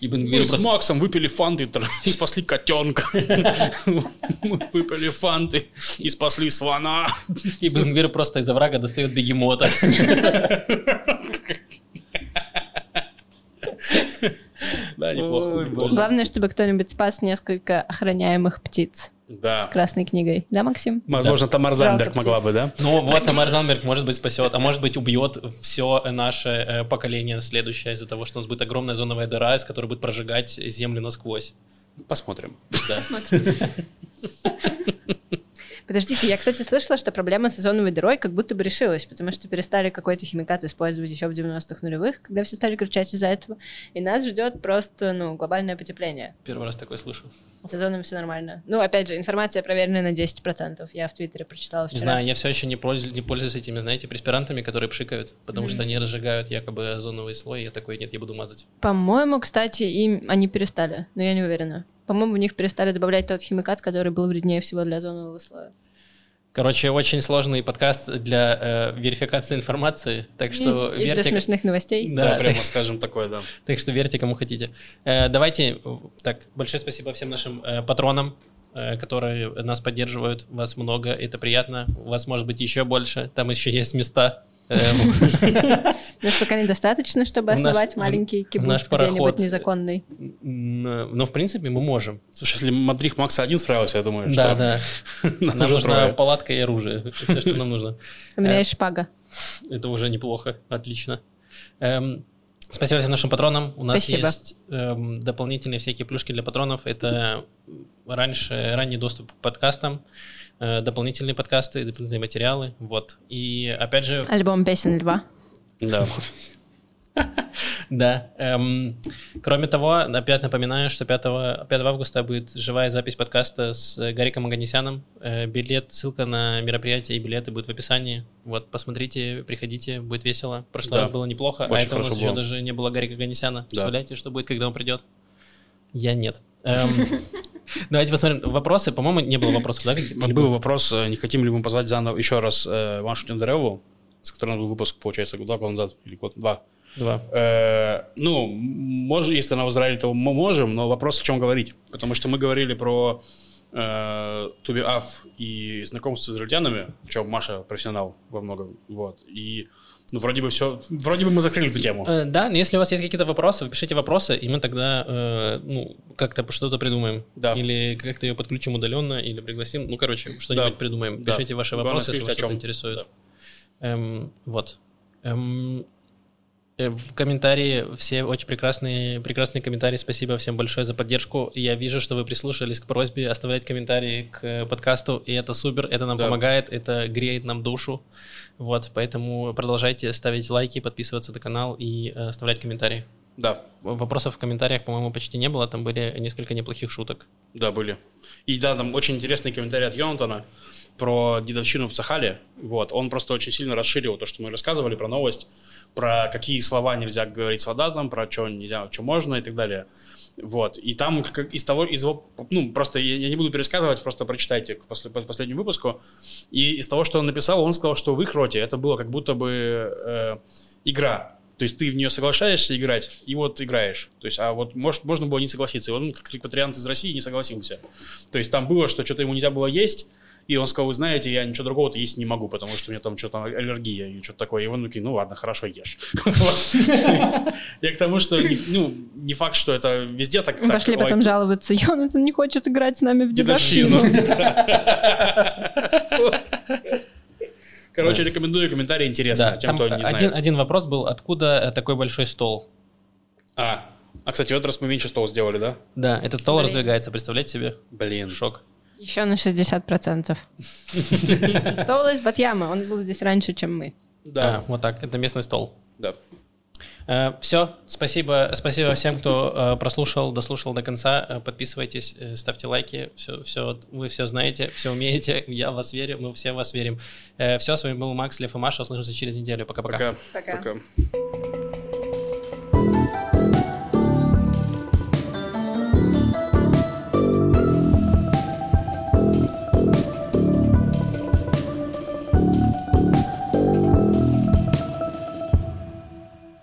И Бен Мы Гвир с просто... Максом выпили фанты и спасли котенка. Мы выпили фанты и спасли слона. И Гвир просто из оврага достает бегемота. Да, неплохо. Главное, чтобы кто-нибудь спас несколько охраняемых птиц Да. красной книгой. Да, Максим? Возможно, Тамар Зандерг Жалко могла бы, да? Ну вот Тамар Занберг, может быть, спасет, а может быть, убьет все наше э, поколение следующее из-за того, что у нас будет огромная зоновая дыра, из которой будет прожигать землю насквозь. Посмотрим. Да. Подождите, я, кстати, слышала, что проблема с озоновой дырой как будто бы решилась, потому что перестали какой-то химикат использовать еще в 90-х нулевых, когда все стали кричать из-за этого. И нас ждет просто, ну, глобальное потепление. Первый раз такое слышу. С озоном все нормально. Ну, опять же, информация проверенная на 10%. Я в Твиттере прочитала Не вчера. знаю, я все еще не пользуюсь, не пользуюсь этими, знаете, преспирантами, которые пшикают, потому что они разжигают якобы озоновый слой, и я такой, нет, я буду мазать. По-моему, кстати, им они перестали, но я не уверена. По-моему, в них перестали добавлять тот химикат, который был вреднее всего для озонового слоя. Короче, очень сложный подкаст для э, верификации информации, так что И для верьте... смешных новостей. Да, Да, прямо так- скажем такое, да. Так что верьте, кому хотите. Э, давайте, э, так, большое спасибо всем нашим э, патронам, э, которые нас поддерживают. Вас много, это приятно. У вас может быть еще больше. Там еще есть места. Нас пока недостаточно, чтобы наш- основать в- маленький наш кибуц где-нибудь пароход. незаконный. Но, в принципе, мы можем. Слушай, если Мадрих Макса один справился, я думаю, Да, что да. нас Нам нужна палатка и оружие. Все, что нам нужно. У меня Э, есть шпага. Это уже неплохо. Отлично. Эм, Спасибо всем нашим патронам. У нас Спасибо. есть эм, дополнительные всякие плюшки для патронов. Это раньше ранний доступ к подкастам, э, дополнительные подкасты, дополнительные материалы. Вот. И опять же, Альбом песен льва. Да. Да. Эм, кроме того, опять напоминаю, что 5, 5 августа будет живая запись подкаста с Гариком Аганесяном. Э, билет, ссылка на мероприятие и билеты будет в описании. Вот, посмотрите, приходите, будет весело. В прошлый Да. раз было неплохо, а Очень это у нас хорошо еще было. даже не было Гарика Аганесяна. Да. Представляете, что будет, когда он придет? Я нет. Эм, Давайте посмотрим. Вопросы, по-моему, не было вопросов, да? Был вопрос, э, не хотим ли мы позвать заново еще раз э, Машу Тендереву, с которой у нас был выпуск, получается, два года назад, или год, два. Два. Э, ну, может, если она в Израиле, то мы можем, но вопрос, о чем говорить. Потому что мы говорили про э, Туби Аф и знакомство с израильтянами, в чем Маша профессионал во многом. Вот. И ну, вроде бы все, вроде бы мы закрыли эту тему. Э, Да, но если у вас есть какие-то вопросы, вы пишите вопросы, и мы тогда э, ну, как-то что-то придумаем. Да. Или как-то ее подключим удаленно, или пригласим. Ну, короче, что-нибудь Да. придумаем. Да. Пишите ваши Главное, вопросы, если вас что-то интересует. Эм, вот. Эм, э, в комментарии все очень прекрасные, прекрасные комментарии. Спасибо всем большое за поддержку. Я вижу, что вы прислушались к просьбе оставлять комментарии к э, подкасту, и это супер, это нам Да. помогает, это греет нам душу. Вот, поэтому продолжайте ставить лайки, подписываться на канал и э, оставлять комментарии. Да, Вопросов в комментариях, по-моему, почти не было, там были несколько неплохих шуток. да, были. И да, там очень интересный комментарий от Йонатана про дедовщину в Цахале. Вот, он просто очень сильно расширил то, что мы рассказывали про новость, про какие слова нельзя говорить с ладазом, про что нельзя, что можно и так далее. Вот, и там как из того, из его, ну, просто я, я не буду пересказывать, просто прочитайте к после, по последнему выпуску. И из того, что он написал, он сказал, что в их роте это было как будто бы э, игра. То есть ты в нее соглашаешься играть, и вот играешь. То есть, а вот может, можно было не согласиться. И он, как репатриант из России, не согласился. То есть там было, что что-то ему нельзя было есть, и он сказал, вы знаете, я ничего другого-то есть не могу, потому что у меня там что-то аллергия или что-то такое. И он такой, ну ладно, хорошо, ешь. Я к тому, что не- ну, не факт, что это везде так. Пошли потом жаловаться, Йонатан не хочет играть с нами в дедовщину. Короче, рекомендую комментарий интересно, Да, тем, там кто не один, знает. один вопрос был, откуда такой большой стол? А, а, кстати, в этот раз мы меньше стол сделали, да? Да, этот стол Блин. раздвигается, представляете себе? Блин. Шок. Еще на 60%. Стол из Батьяма, он был здесь раньше, чем мы. Да, А, вот так, это местный стол. да. Все, спасибо, спасибо всем, кто э, прослушал, дослушал до конца. Э, Подписывайтесь, э, ставьте лайки, все, все, вы все знаете, все умеете, я в вас верю, мы все в вас верим. все, с вами был Макс, Лев и Маша, услышимся через неделю. Пока-пока. Пока. Пока. Пока.